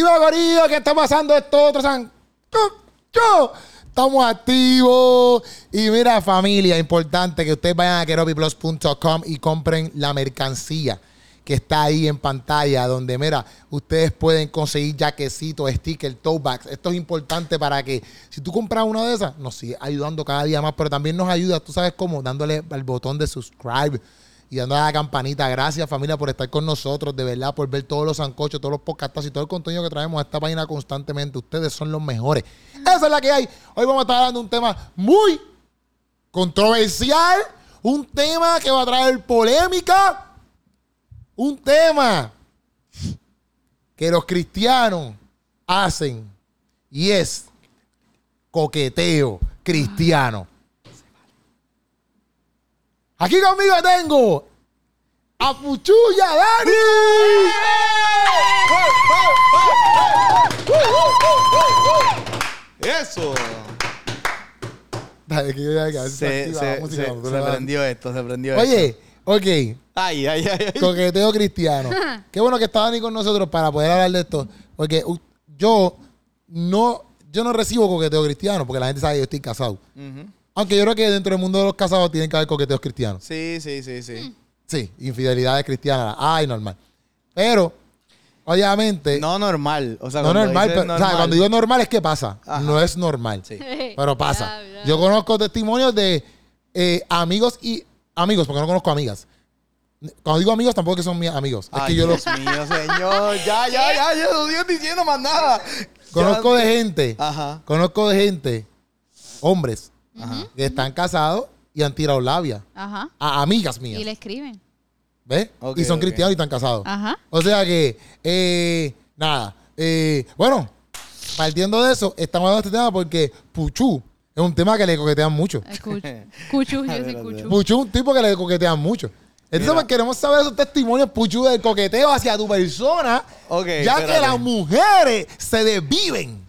Dime, Gorillo, ¿qué está pasando esto otro? San... Yo. Estamos activos. Y mira, familia, importante que ustedes vayan a keropiplus.com y compren la mercancía que está ahí en pantalla, donde, mira, ustedes pueden conseguir jaquecitos, stickers, tote. Esto es importante para que, si tú compras una de esas, nos sigue ayudando cada día más, pero también nos ayuda, tú sabes cómo, dándole al botón de subscribe y dándole a la campanita. Gracias, familia, por estar con nosotros, de verdad, por ver todos los zancochos, todos los podcasts y todo el contenido que traemos a esta página constantemente. Ustedes son los mejores. Esa es la que hay. Hoy vamos a estar hablando un tema muy controversial, un tema que va a traer polémica un tema que los cristianos hacen y es coqueteo cristiano. Aquí conmigo tengo a Puchuya Dani. Eso. Dale, que yo ya- que se Se, se, música se, se prendió esto, se prendió esto. Oye, ok. Ay, ay, ay. ay. Coqueteo cristiano. Qué bueno que está Dani con nosotros para poder hablar de esto. Porque uh, yo no, yo no recibo coqueteo cristiano porque la gente sabe que yo estoy casado. Ujú. Aunque yo creo que dentro del mundo de los casados tienen que haber coqueteos cristianos. Sí, sí, sí, sí. Sí, infidelidades cristianas. Ay, normal. Pero, obviamente, no, No normal. O sea, no normal, pero- o sea, cuando digo normal es que pasa. Ajá. No es normal. Sí. Pero pasa. Ya, ya. Yo conozco testimonios de eh, amigos y amigos, porque no conozco amigas. Cuando digo amigos, tampoco que son mis amigos. Es Ay, que yo los Dios mío, señor. Ya, ya, ya, ya no estoy diciendo más nada. conozco Ya- de gente. Ajá. Conozco de gente, hombres, Ajá. que están casados y han tirado labia. Ajá. A amigas mías. Y le escriben. ¿Ves? Y son cristianos y están casados. Ajá. O sea que, eh, nada. eh, bueno, partiendo de eso, estamos hablando de este tema porque Puchu es un tema que le coquetean mucho. Cuchu, yo soy Espérate. Cuchu. Puchu es un tipo que le coquetean mucho. Entonces, Mira. pues, queremos saber esos testimonios, Puchu, del coqueteo hacia tu persona, ya que las mujeres se desviven.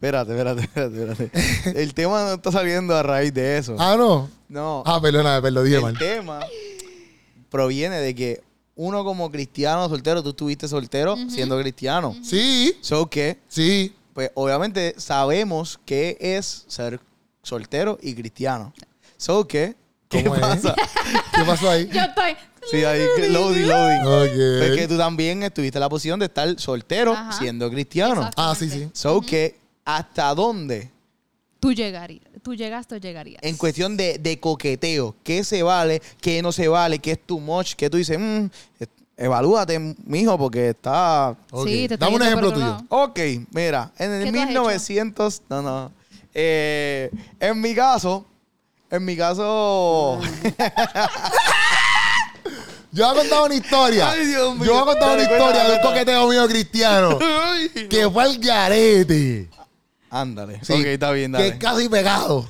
Espérate, espérate, espérate, espérate. El tema no está saliendo a raíz de eso. Ah, no. No. Ah, perdóname, perdón, dije el mal. tema proviene de que uno como cristiano soltero, tú estuviste soltero siendo cristiano. Sí, So que, sí. pues obviamente sabemos qué es ser soltero y cristiano. So que, ¿qué ¿Cómo es? pasa? ¿Qué pasó ahí? Yo estoy. Sí, ahí, loading, loading. Es que tú también estuviste en la posición de estar soltero Ajá. siendo cristiano. Exacto. Ah, sí, sí. So que, ¿hasta dónde? Tú llegarías. Tú llegaste o llegarías. En cuestión de, de coqueteo, ¿qué se vale, qué no se vale, qué es too much, qué tú dices, mm, evalúate, mijo, porque está... Sí, te estoy Dame un ejemplo tuyo. lado. Ok, mira, en el ¿Qué tú has 1900... No, no. Eh, en mi caso, en mi caso... Yo voy a contar una historia. Ay, Dios mío. Yo voy a contar una historia de un coqueteo mío cristiano. que fue al garete. Ándale. Sí, ok, está bien, Que dale. es casi pegado.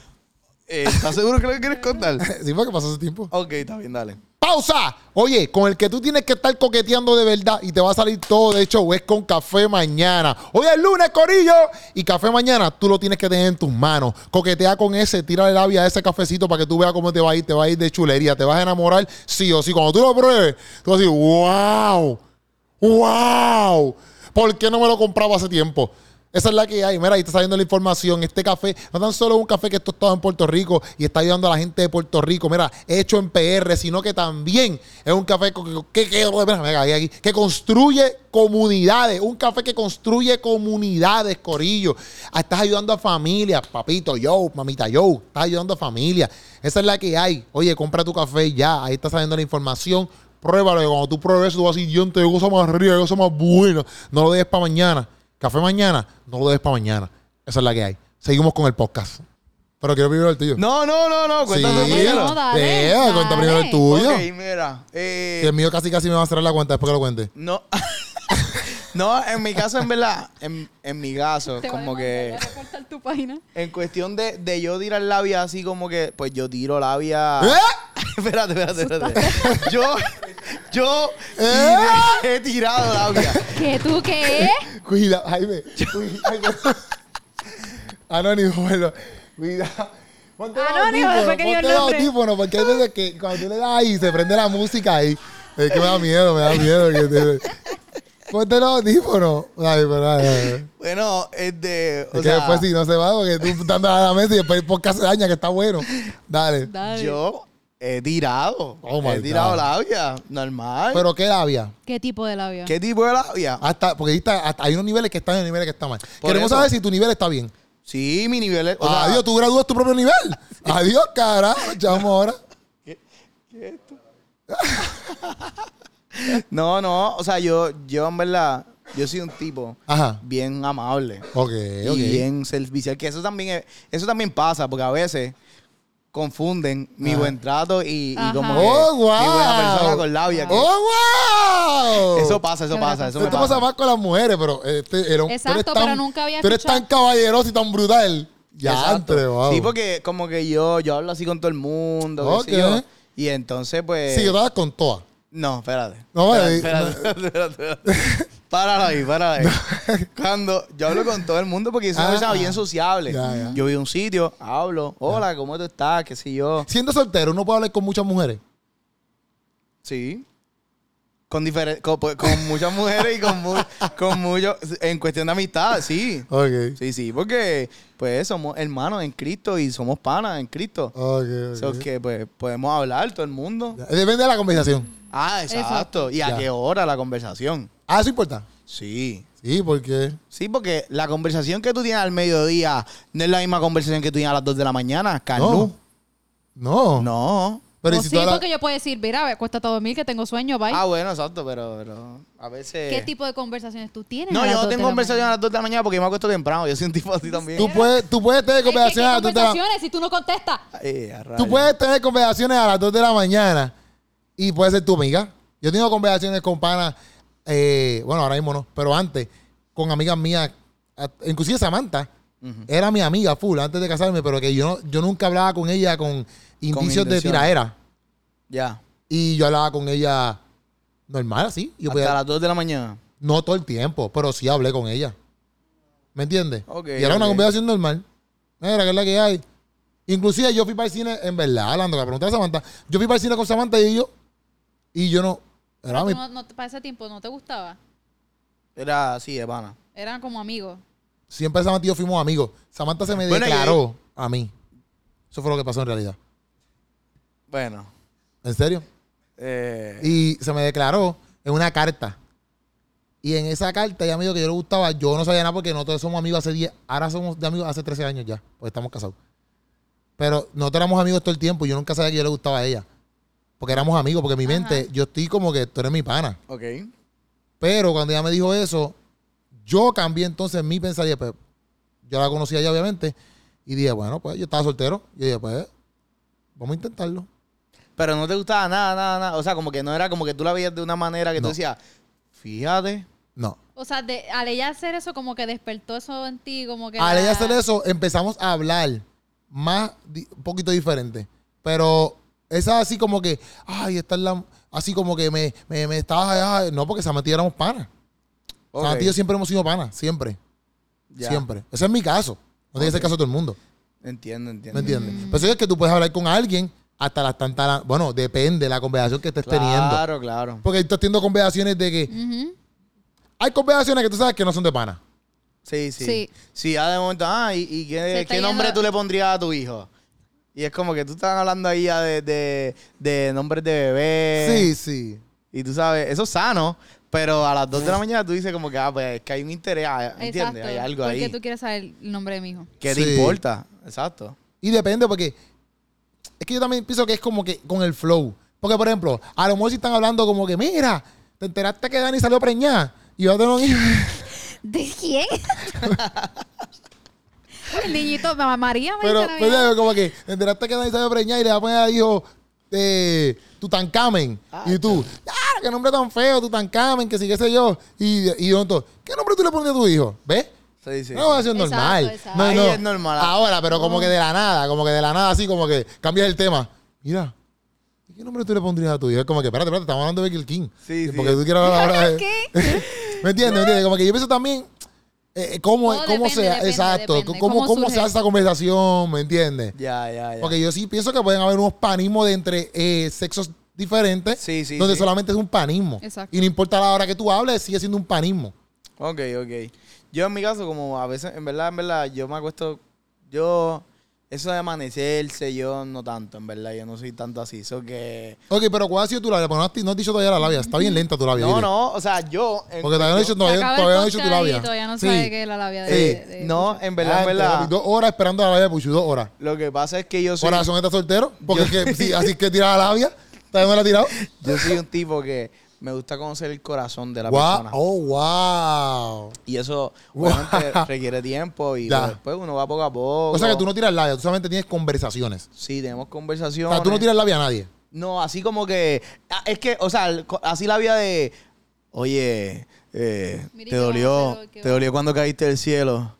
Eh, ¿Estás seguro que lo quieres contar? Sí, fue que pasó ese tiempo. ok, está bien, dale. ¡Pausa! Oye, con el que tú tienes que estar coqueteando de verdad y te va a salir todo de hecho es con Café Mañana. Hoy es lunes, Corillo. Y Café Mañana tú lo tienes que tener en tus manos. Coquetea con ese, tírale labia a ese cafecito para que tú veas cómo te va a ir. Te va a ir de chulería. Te vas a enamorar sí o sí. Cuando tú lo pruebes, tú vas a decir, ¡wow! ¡Wow! ¿Por qué no me lo compraba hace tiempo? Esa es la que hay. Mira, ahí está saliendo la información. Este café no tan solo un café que es tostado en Puerto Rico y está ayudando a la gente de Puerto Rico. Mira, hecho en PR, sino que también es un café que, que, que- que construye comunidades. Un café que construye comunidades, Corillo. Ah, Estás ayudando a familias, papito, yo, mamita, yo. Estás ayudando a familias. Esa es la que hay. Oye, compra tu café ya. Ahí está saliendo la información. Pruébalo. Cuando tú pruebes tú vas a decir, yo te cosa más rica, cosa más buena. No lo dejes para mañana. Café mañana, no lo dejes para mañana. Esa es la que hay. Seguimos con el podcast. Pero quiero primero el tuyo. No, no, no, no, cuéntanos Sí. primero. No, dale, Eh, cuenta primero el tuyo. Ok, mira. eh, Que el mío casi casi me va a cerrar la cuenta después que lo cuente. No. no, en mi caso, en verdad, en, en mi caso, Te voy a como mandar, que voy a reportar tu página. en cuestión de, de yo tirar labia así como que, pues yo tiro labia. ¿Eh? espérate, espérate, espérate. yo, yo ¿Eh? he tirado labia. ¿Qué tú qué? Cuida, Jaime. Cuida. Anónimo, bueno. Cuida. Ponte los Anónimo, audífonos, después que diga el ponte los nombre. audífonos, porque hay veces que cuando tú le das ahí se prende la música ahí. Es que me da miedo, me da miedo. que te- Ponte los audífonos. Ay, pero, ay, ay. Bueno, este. O Es que sea, después si no se va, porque tú estás a la mesa y después el podcast se daña, que está bueno. Dale. Dale. yo he tirado. Oh, my he tirado God. labia. Normal. Pero qué labia. ¿Qué tipo de labio? ¿Qué tipo de labia? Hasta, porque ahí está- hasta hay unos niveles que están y niveles que están mal. Por Queremos eso. saber si tu nivel está bien. Sí, mi nivel es. o sea, Adiós, tú gradúas tu propio nivel. Adiós, carajo. Echamos ahora. No, no. O sea, yo, yo en verdad, yo soy un tipo Ajá. bien amable. Ok, ok. Y bien servicial. Que eso también, es- eso también pasa, porque a veces confunden mi buen trato y, como que ¡Oh, wow! mi buena persona con labia. que- ¡Oh, wow! Eso pasa, eso Qué pasa, eso me Esto pasa. pasa más con las mujeres, pero este, era un- tú eres Exacto, tan- pero nunca había Tú eres tan caballeroso y tan brutal. Ya, Exacto. entre, wow. Sí, porque como que yo, yo hablo así con todo el mundo, qué Ok. sé yo. Y entonces, pues... Sí, yo estaba con todas. No, espérate. No, espérate, eh, espérate, espérate, espérate. Páralo ahí, páralo ahí. Cuando yo hablo con todo el mundo porque yo soy una Ah, persona bien ah. sociable. Ya, ya. Yo voy a un sitio, hablo, hola, ¿cómo tú estás? ¿Qué sé yo? Siendo soltero, uno puede hablar con muchas mujeres. Sí. Con, con, pues, con muchas mujeres y con, mu- con muchos... En cuestión de amistad, sí. Sí, sí, porque pues somos hermanos en Cristo y somos panas en Cristo. Ok, ok. So que pues podemos hablar todo el mundo. Depende de la conversación. Ah, exacto. ¿Y a Ya. qué hora la conversación? Ah, eso importa. Sí. Sí, porque. Sí, porque la conversación que tú tienes al mediodía no es la misma conversación que tú tienes a las 2 de la mañana, Carnú. No. No. Pero O ¿y si sí, tú hablas- porque yo puedo decir, mira, me cuesta todo dormir, que tengo sueño, bye. Ah, bueno, exacto, pero, pero a veces... ¿Qué tipo de conversaciones tú tienes? No, a las yo no tengo la conversación a mañana? las 2 de la mañana porque yo me acuesto temprano. Yo soy un tipo así también. Tú puedes, tú puedes tener Es que, ¿qué conversaciones a las 2 de la conversaciones si tú no contestas? Ay, Tú puedes tener conversaciones a las 2 de la mañana y puede ser tu amiga. Yo tengo conversaciones con panas, eh, bueno, ahora mismo no, pero antes, con amigas mías, inclusive Samantha, era mi amiga full antes de casarme, pero que yo, no, yo nunca hablaba con ella con indicios de tiraera. Ya. Y yo hablaba con ella normal, así. Yo Hasta podía- las 2 de la mañana. no todo el tiempo, pero sí hablé con ella. ¿Me entiendes? Ok, y era una ok. conversación normal. Mira, que es la que hay. Inclusive yo fui para el cine, en verdad, hablando, que pregunté a Samantha, yo fui para el cine con Samantha y yo, y yo no, era Pero mi, tú no, no- para ese tiempo no te gustaba. Era así, de pana. Eran como amigos. siempre Samantha y yo fuimos amigos. Samantha se me Bueno, declaró a mí. Eso fue lo que pasó en realidad. Bueno. ¿En serio? Eh, Y se me declaró en una carta. Y en esa carta ella me dijo que yo le gustaba. Yo no sabía nada porque nosotros somos amigos hace 10. Ahora somos de amigos hace 13 años ya. Porque estamos casados. Pero nosotros éramos amigos todo el tiempo. Yo nunca sabía que yo le gustaba a ella. Porque éramos amigos. Porque en mi Ajá. mente, yo estoy como que tú eres mi pana. ok. Pero cuando ella me dijo eso, yo cambié entonces mi pensaría. Pues, yo la conocía ya, obviamente. Y dije, bueno, pues yo estaba soltero. Y dije, pues, vamos a intentarlo. Pero no te gustaba nada, nada, nada. O sea, como que no era como que tú la veías de una manera que No. tú decías, fíjate. No. O sea, de, al ella hacer eso, como que despertó eso en ti, como que... Al la- ella hacer eso, empezamos a hablar más, un poquito diferente. Pero esa así como que, ay, esta es la. Así como que me, me, me estaba. ay, no, porque Samantha y yo éramos panas. Ok, Samantha y yo siempre hemos sido panas, siempre. ya. Siempre. Ese es mi caso. No tiene que ser el caso de todo el mundo. Entiendo, entiendo. ¿Me entiendes? Pero eso es que tú puedes hablar con alguien hasta las tantas. Bueno, depende de la conversación que estés teniendo. Claro, claro. Porque estás teniendo conversaciones de que. Hay conversaciones que tú sabes que no son de pana. Sí, sí. Sí. Sí, ya de momento, ah, ¿y, y qué, qué nombre tú le pondrías a tu hijo? Y es como que tú estás hablando ahí ya de, de, de nombres de bebé. Sí, sí. Y tú sabes, eso es sano, pero a las 2 de la mañana tú dices como que, ah, pues es que hay un interés, ah, ¿entiendes? Exacto. Hay algo ¿Por ahí. qué tú quieres saber el nombre de mi hijo? ¿Qué Sí. te importa? Exacto. Y depende porque es que yo también pienso que es como que con el flow. Porque, por ejemplo, a lo mejor si están hablando como que, mira, te enteraste que Dani salió preñada y yo tengo un hijo. ¿De quién? el niñito, mamá María me Pero, dice pero como que te enteraste que Dani salió preñada y le va a poner al hijo de Tutankamen. Ah, y tú, ¡ah, qué nombre tan feo, Tutankamen, que sí, qué sé yo! Y, y yo, entonces, ¿qué nombre tú le pones a tu hijo? ¿Ves? Sí, sí. No va a ser Exacto, normal. exacto. No, Ahí no. es normal. Ahora, pero como que de la nada, como que de la nada, así como que cambias el tema. Mira, ¿y ¿qué nombre tú le pondrías a tu hijo? Es como que, espérate, espérate, estamos hablando de Becky King. Sí, sí. Porque tú quieres hablar ahora de... ¿Qué? ¿Me entiendes? ¿Me entiendes? Como que yo pienso también eh, eh, cómo, Todo cómo depende, se... depende, exacto, depende. cómo, ¿Cómo cómo se hace esa conversación, ¿me entiendes? Ya, ya, ya. Porque yo sí pienso que pueden haber unos panismos de entre eh, sexos diferente Sí, sí, donde sí. solamente es un panismo. Exacto. Y no importa la hora que tú hables, sigue siendo un panismo. Ok, ok. Yo en mi caso, como a veces, en verdad, en verdad, yo me acuesto, yo, eso de amanecerse, yo no tanto, en verdad, yo no soy tanto así. Eso que... Ok, pero ¿cuál ha sido tu labia? Porque no has, no has dicho todavía la labia. Está bien lenta tu labia. No, dile. no, o sea, yo... en- Porque todavía no he dicho, yo- todavía, Acaba el todavía no he dicho tu podcast y labia. todavía no Sí. sabe qué es la labia de, Sí. de- de- No, en verdad, Ah, en verdad. Dos horas esperando la labia de Puchu, dos horas. Lo que pasa es que yo soy... Corazón está soltero. Porque es que, sí, así que tira la labia. ¿Todavía no la ha tirado? Yo soy un tipo que me gusta conocer el corazón de la Wow. persona. Oh, wow. Y eso Wow. obviamente requiere tiempo y Ya. pues, después uno va poco a poco. O sea que tú no tiras labia, tú solamente tienes conversaciones. Sí, tenemos O conversaciones. sea, tú no tiras labia a nadie. No, así como que. ah, Es que, o sea, así la vida de. Oye, eh, te ¿qué dolió. Te dolió cuando caíste del cielo.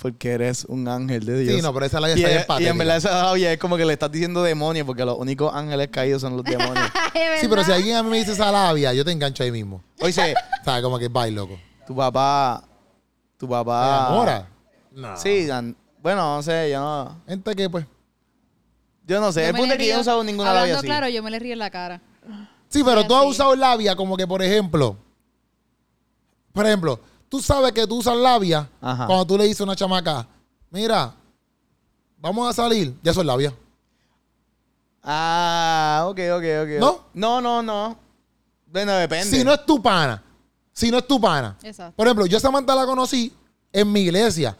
Porque eres un ángel de Dios. Sí, no, pero esa labia y, está bien es- y en verdad esa labia es como que le estás diciendo demonio, porque los únicos ángeles caídos son los demonios. Sí, pero si alguien a mí me dice esa labia, yo te engancho ahí mismo. Oye, O sea, como que bye, loco. tu papá. Tu ¿Te papá. enamora? No. Sí, dan- bueno, no sé, yo no. Gente que, pues... Yo no sé. Yo El punto es que yo no he usado ninguna hablando labia así. claro, yo me le río en la cara. Sí, pero Sí, tú has usado labia como que, por ejemplo... Por ejemplo, tú sabes que tú usas labia Ajá. cuando tú le dices a una chamaca, mira, vamos a salir. Ya eso es labia. Ah, ok, ok, ok. ¿No? No, no, no. Bueno, depende. Si no es tu pana. Si no es tu pana. Exacto. Por ejemplo, yo a Samantha la conocí en mi iglesia.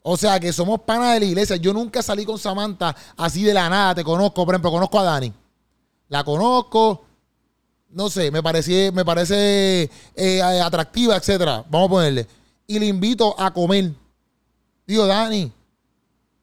O sea, que somos panas de la iglesia. Yo nunca salí con Samantha así de la nada. Te conozco. Por ejemplo, conozco a Dani. La conozco. No sé, me, parece, me parece eh, atractiva, etcétera. Vamos a ponerle. Y le invito a comer. Digo, Dani,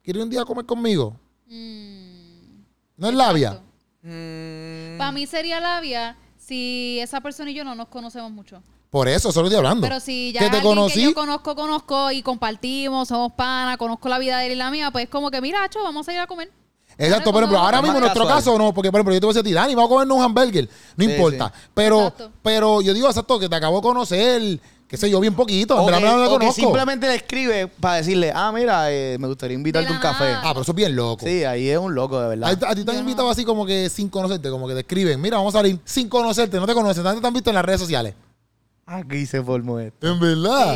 ¿quieres un día comer conmigo? Mm, ¿No es labia? Mm, Para mí sería labia si esa persona y yo no nos conocemos mucho. Por eso, solo estoy hablando. Pero si ya que te conocí. que yo conozco, conozco y compartimos, somos panas, conozco la vida de él y la mía, pues como que, mira, Acho, vamos a ir a comer. Exacto, por ejemplo, ahora mismo en nuestro caso no, porque por ejemplo yo te voy a decir a ti, Dani, vamos a comernos un hamburger. No Sí, importa. sí. Pero, Exacto. pero yo digo exacto que te acabo de conocer, qué sé yo, bien poquito. En o verdad que, no la o que conozco. simplemente le escribe para decirle, ah, mira, eh, me gustaría invitarte De un la café. nada. Ah, pero eso es bien loco. Sí, ahí es un loco, de A, verdad. a ti te han Yo invitado así como que sin conocerte, como que te escriben, mira, vamos a salir sin conocerte, no te conocen, tanto te han visto en las redes sociales. Aquí se formó esto. En verdad.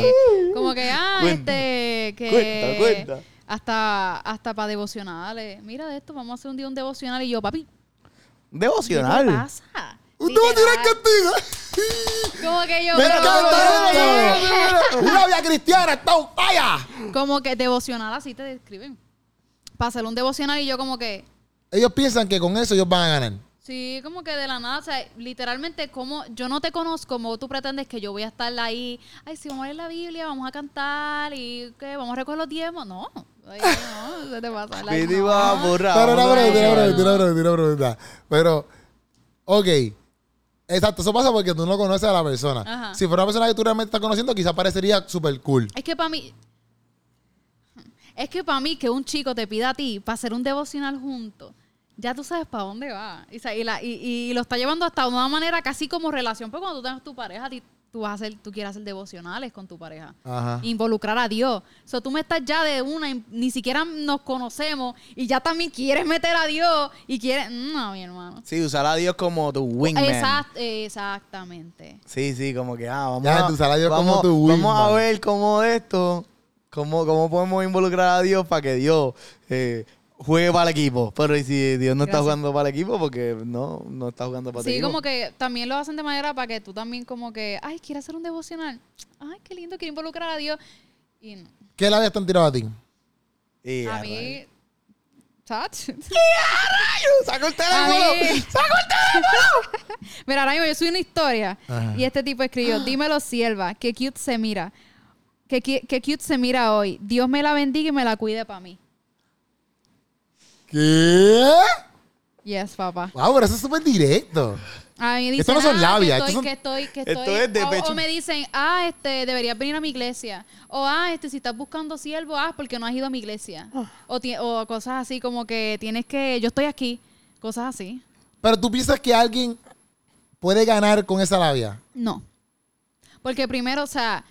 Como que, ah, Cuenta. este, que... Cuenta, cuenta. Hasta, hasta para devocionales. Mira de esto, vamos a hacer un día un devocional. Y yo, papi, ¿qué te Devocional. pasa? Usted va a tirar Literal. castigo. Como que yo... Me encanta esto. Una cristiana está un falla. Como que devocional así te describen. Para hacer un devocional y yo como que... Ellos piensan que con eso ellos van a ganar. Sí, como que de la nada, o sea, literalmente como yo no te conozco, como tú pretendes que yo voy a estar ahí, ay, sí, vamos a leer la Biblia, vamos a cantar y que vamos a recoger los diezmos. No, ay, no, se te pasa. like, Pidi no. va a borrar. Pero una Vamos a pregunta, una borrar. pregunta, una pregunta, una pregunta. Pero, ok. Exacto, eso pasa porque tú no conoces a la persona. Ajá. Si fuera una persona que tú realmente estás conociendo, quizás parecería súper cool. Es que para mí, es que para mí que un chico te pida a ti para hacer un devocional juntos, ya tú sabes para dónde va. Y, sa- y la- y- y lo está llevando hasta una manera casi como relación, pero cuando tú tengas tu pareja, a ti- tú vas a hacer, tú quieres hacer devocionales con tu pareja. Ajá. involucrar a Dios. O sea, tú me estás ya de una, y ni siquiera nos conocemos y ya también quieres meter a Dios y quieres... No, mi hermano. Sí, usar a Dios como tu wingman. Exact- exactamente. Sí, sí, como que, ah, vamos, Ya, a, usar a Dios como vamos, tu vamos a wingman. ver cómo esto, cómo, cómo podemos involucrar a Dios para que Dios eh, juegue para el equipo. Pero ¿y si Dios no está jugando para el equipo, porque no, no está jugando para el Sí, equipo. como que también lo hacen de manera para que tú también como que, ay, quieres hacer un devocional. Ay, qué lindo, quiero involucrar a Dios. Y no. ¿Qué labia están tirado a ti? Y a mí... ¿Touch? ¡Saca el teléfono! mí- ¡Saca el teléfono! Mira, ahora mismo yo soy una historia Ajá. y este tipo escribió, dímelo sierva, qué cute se mira. Qué, qui- qué cute se mira hoy. Dios me la bendiga y me la cuide para mí. ¿Qué? Yes, papá. Wow, pero eso es súper directo. A mí me Esto dicen, no son ah, labias, que estos estoy, son- que estoy, que Esto estoy. es de o, pecho. o me dicen, ah, este, deberías venir a mi iglesia. O, ah, este, si estás buscando siervo, ah, porque no has ido a mi iglesia. Ah. O, ti- o cosas así como que tienes que, yo estoy aquí. Cosas así. Pero tú piensas que alguien puede ganar con esa labia. No. Porque primero, o sea,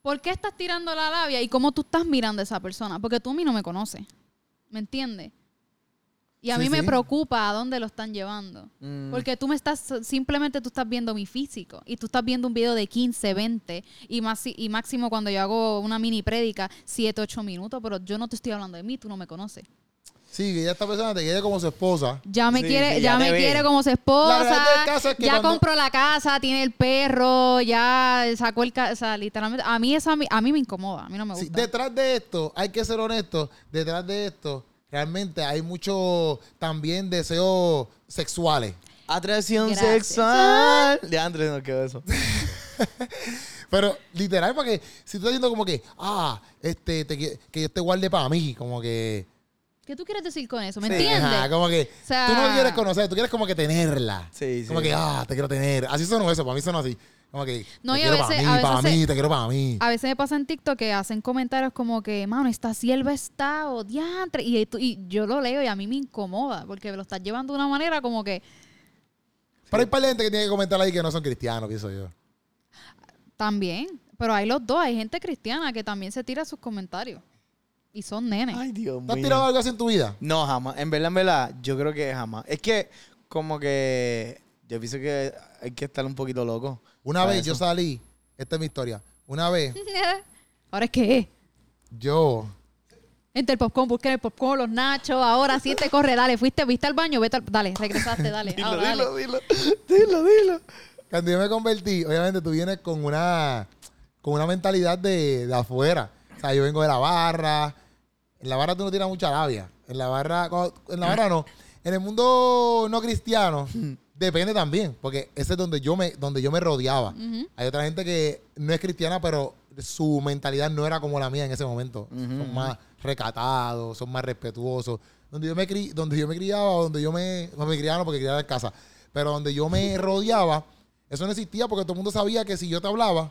¿por qué estás tirando la labia y cómo tú estás mirando a esa persona? Porque tú a mí no me conoces. ¿Me entiendes? Y a Sí, mí me sí. preocupa a dónde lo están llevando. Mm. Porque tú me estás, simplemente tú estás viendo mi físico. Y tú estás viendo un video de 15, 20. Y, más, y máximo cuando yo hago una mini prédica, 7, 8 minutos. Pero yo no te estoy hablando de mí, tú no me conoces. Sí, que ya esta persona te quiere como su esposa. Ya me Sí, quiere, ya, me ve. quiere como su esposa. realidad del caso es que ya cuando- compró la casa, tiene el perro, ya sacó el ca- o sea, literalmente. A mí eso a mí, a mí me incomoda, a mí no me Sí, gusta. detrás de esto, hay que ser honesto, detrás de esto, realmente hay mucho también deseos sexuales. Atracción Gracias. sexual. De Andrés no quedó eso. Pero literal, porque si tú estás diciendo como que, ah, este, te que yo te guarde para mí, como que. ¿Qué tú quieres decir con eso? ¿Me Sí, entiendes? Ajá, como que O sea- tú no quieres conocer, tú quieres como que tenerla. Sí, sí. Como que, ah, te quiero tener. Así sonó eso, para mí sonó así. Como que, No, te y a quiero veces- para a mí, veces para se- mí, te quiero para mí. A veces me pasa en TikTok que hacen comentarios como que, mano, esta sierva está o diantre. Y, y yo lo leo y a mí me incomoda porque lo estás llevando de una manera como que Pero hay par de gente que tiene que comentar ahí que no son cristianos, pienso yo. también. Pero hay los dos. Hay gente cristiana que también se tira sus comentarios. Y son nenes. Ay, Dios ¿Tú has mío. tirado algo así en tu vida? No, jamás. En verdad, en verdad, yo creo que jamás. Es que, como que. Yo pienso que hay que estar un poquito loco. Una vez yo salí, esta es mi historia. Una vez Ahora es que yo entre el popcorn, busquen el popcorn, los nachos. Ahora sí te corre, dale. Fuiste, viste al baño, vete al, dale, regresaste, dale. Dilo, ahora, dale. dilo, dilo. Dilo, dilo. Cuando yo me convertí, obviamente tú vienes con una, con una mentalidad de, de afuera. O sea, yo vengo de la barra. En la barra tú no tienes mucha labia. En la barra, en la barra no. En el mundo no cristiano, depende también. Porque ese es donde yo me, donde yo me rodeaba. Hay otra gente que no es cristiana, pero su mentalidad no era como la mía en ese momento. Son más recatados, son más respetuosos. Donde yo me, cri- donde yo me criaba, donde yo me... No me criaba no, porque criaba en casa. Pero donde yo me rodeaba, eso no existía porque todo el mundo sabía que si yo te hablaba...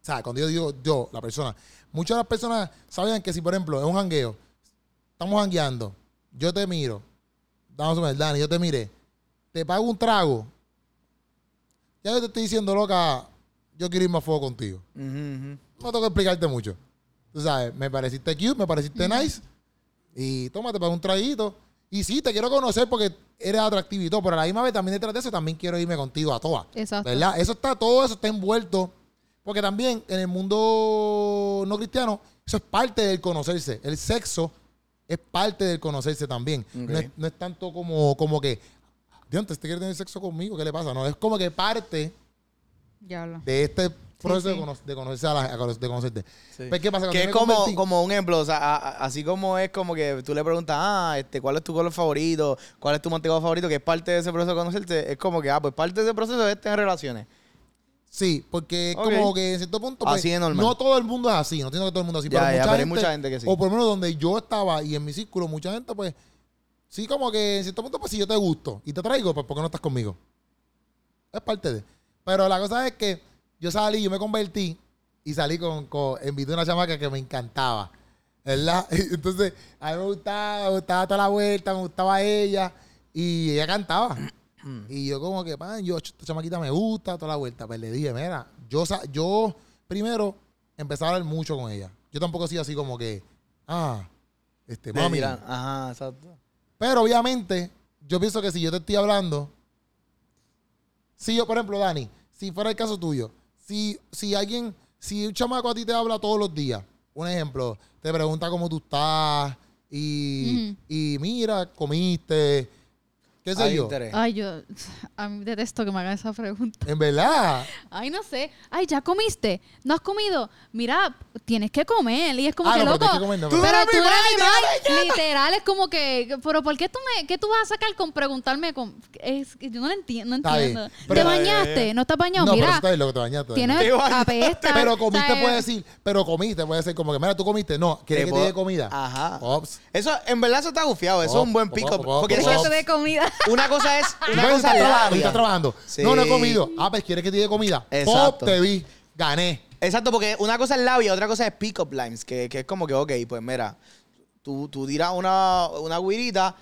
O sea, cuando yo digo yo, la persona... Muchas de las personas sabían que si, por ejemplo, es un jangueo, estamos jangueando, yo te miro, a ver, Dani, yo te miré, te pago un trago, ya yo te estoy diciendo, loca, yo quiero irme a fuego contigo. No tengo que explicarte mucho. Tú sabes, me pareciste cute, me pareciste nice. Y tómate para un traguito. Y sí, te quiero conocer porque eres atractivo y todo. Pero a la misma vez también detrás de eso también quiero irme contigo a todas. Exacto. ¿Verdad? Eso está, todo eso está envuelto. Porque también en el mundo no cristiano, eso es parte del conocerse. El sexo es parte del conocerse también. No, es, no es tanto como, como que, Dios, ¿te quiere tener sexo conmigo? ¿Qué le pasa? No, es como que parte de este proceso sí. De, cono- de conocerse a la- de conocerte. Sí. Pues, ¿qué pasa? Que es como, convertí- como un ejemplo, o sea, a- a- así como es como que tú le preguntas, ah, este, ¿cuál es tu color favorito? ¿Cuál es tu mantecado favorito? Que es parte de ese proceso de conocerte. Es como que, ah, pues parte de ese proceso es tener relaciones. Sí, porque es Ok. como que en cierto punto. pues, Así de normal. No todo el mundo es así, no entiendo que todo el mundo es así. Ya, pero, ya, mucha pero hay gente, mucha gente que sí. O por lo menos donde yo estaba y en mi círculo, mucha gente, pues. Sí, como que en cierto punto, pues si yo te gusto y te traigo, pues ¿por qué no estás conmigo? Es parte de. Pero la cosa es que yo salí, yo me convertí y salí con, con invité a una chamaca que me encantaba. ¿Verdad? Entonces, a mí me gustaba, me gustaba toda la vuelta, me gustaba ella y ella cantaba. Y yo como que, pan, yo, esta chamaquita me gusta, toda la vuelta. Pues le dije, mira, yo, yo primero empecé a hablar mucho con ella. Yo tampoco soy así como que, ah, este, Te mami. dirán, Ajá, exacto. Pero obviamente, yo pienso que si yo te estoy hablando, si yo, por ejemplo, Dani, si fuera el caso tuyo, si, si alguien, si un chamaco a ti te habla todos los días, un ejemplo, te pregunta cómo tú estás y, y mira, comiste, qué sé Hay yo. interés. Ay, yo a mí detesto que me hagan esa pregunta. En verdad. Ay, no sé. Ay, ¿ya comiste? ¿No has comido? Mira, tienes que comer. Y es como Ah, que, no, pero loco. tienes que comer, no, pero pero- tú eres animal. Literal, es como que, pero ¿por qué tú me, qué tú vas a sacar con preguntarme? Con, es que yo no lo entiendo. No Está bien. entiendo. Pero- ¿Te bañaste? ¿No estás bañado? no, pero eso Mira, está bien lo que te bañaste. tienes Te bañaste. apesta. Pero comiste ¿sabes? puede decir, pero comiste puede ser como que, mira, tú comiste. No, ¿quieres que te puedo- dé comida? Ajá. Ops. Eso, en verdad, eso está gufiado. Eso es un buen Pop, pick pop, up. pop, Porque eso ¿Quieres es, que te dé comida? Una cosa es, una cosa es trabajando, labia. estás trabajando. Sí. No, no he comido. Ah, pues quieres que te dé comida. Pop, Exacto. te vi. Gané. Exacto, porque una cosa es labia, otra cosa es pick-up lines, que, que es como que, ok, pues mira, tú, tú tiras una, una guirita,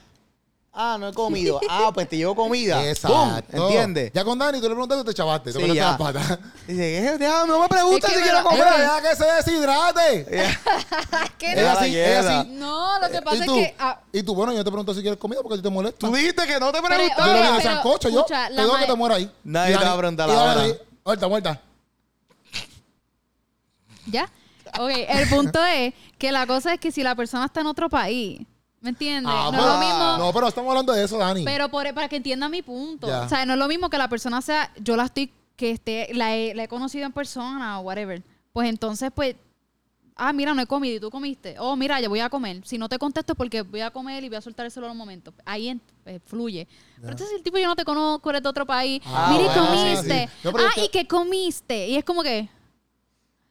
Ah, no he comido. Ah, pues te llevo comida. Exacto. ¿Entiendes? Ya con Dani tú le preguntaste y te chavaste. Te Sí, ya. las patas. Dice, ¿qué? Déjame, no me preguntes Es si quiero comer. Deja que se deshidrate. ¿Qué Ella no? sí, ella Quieta. sí. No, lo que pasa ¿Y es que. ah, Y tú, bueno, yo te pregunto si quieres comida porque a ti te molesta. Tú dijiste que no te Pero- Yo de pero, sancocho, yo. escucha, Te digo que te muera ahí. Nadie te va a preguntar la hora. Muerta, muerta. ¿Ya? Ok, el punto es que la cosa es que si la persona está en otro país, ¿me entiendes? Ah, no pero- es lo mismo. No, pero estamos hablando de eso, Dani. Pero por, para que entienda mi punto. Ya. O sea, no es lo mismo que la persona sea, yo la estoy, que esté, la he, la he conocido en persona o whatever. Pues entonces, pues, ah, mira, no he comido y tú comiste. Oh, mira, yo voy a comer. Si no te contesto es porque voy a comer y voy a soltar el celular un momento. Ahí en- eh, fluye. Pero entonces el tipo yo no te conozco, eres de otro país. Ah, mira, y bueno, sí, comiste. sí. No, pero ah, te- ¿y qué comiste? Y es como que,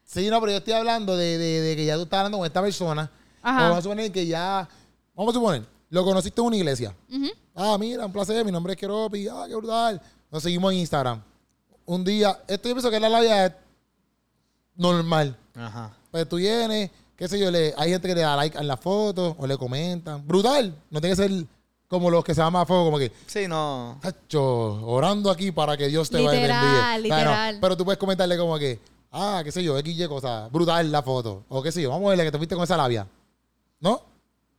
Sí, no, pero yo estoy hablando de, de- de que ya tú estás hablando con esta persona. Ajá. O vamos a suponer que ya. Vamos a suponer, lo conociste en una iglesia. Ah, mira, un placer, mi nombre es Keropi. Ah, qué brutal. Nos seguimos en Instagram. Un día, esto yo pienso que es la labia normal. Ajá. Pues tú vienes, qué sé yo, le, hay gente que le da like en la foto o le comentan. Brutal. No tiene que ser como los que se llaman a fuego, como que, Sí, no. Tacho, orando aquí para que Dios te vaya Literal, bendiga. Claro, literal. pero tú puedes comentarle como que, ah, qué sé yo, XY cosa, brutal la foto. O qué sé yo, vamos a verle que te fuiste con esa labia. ¿No?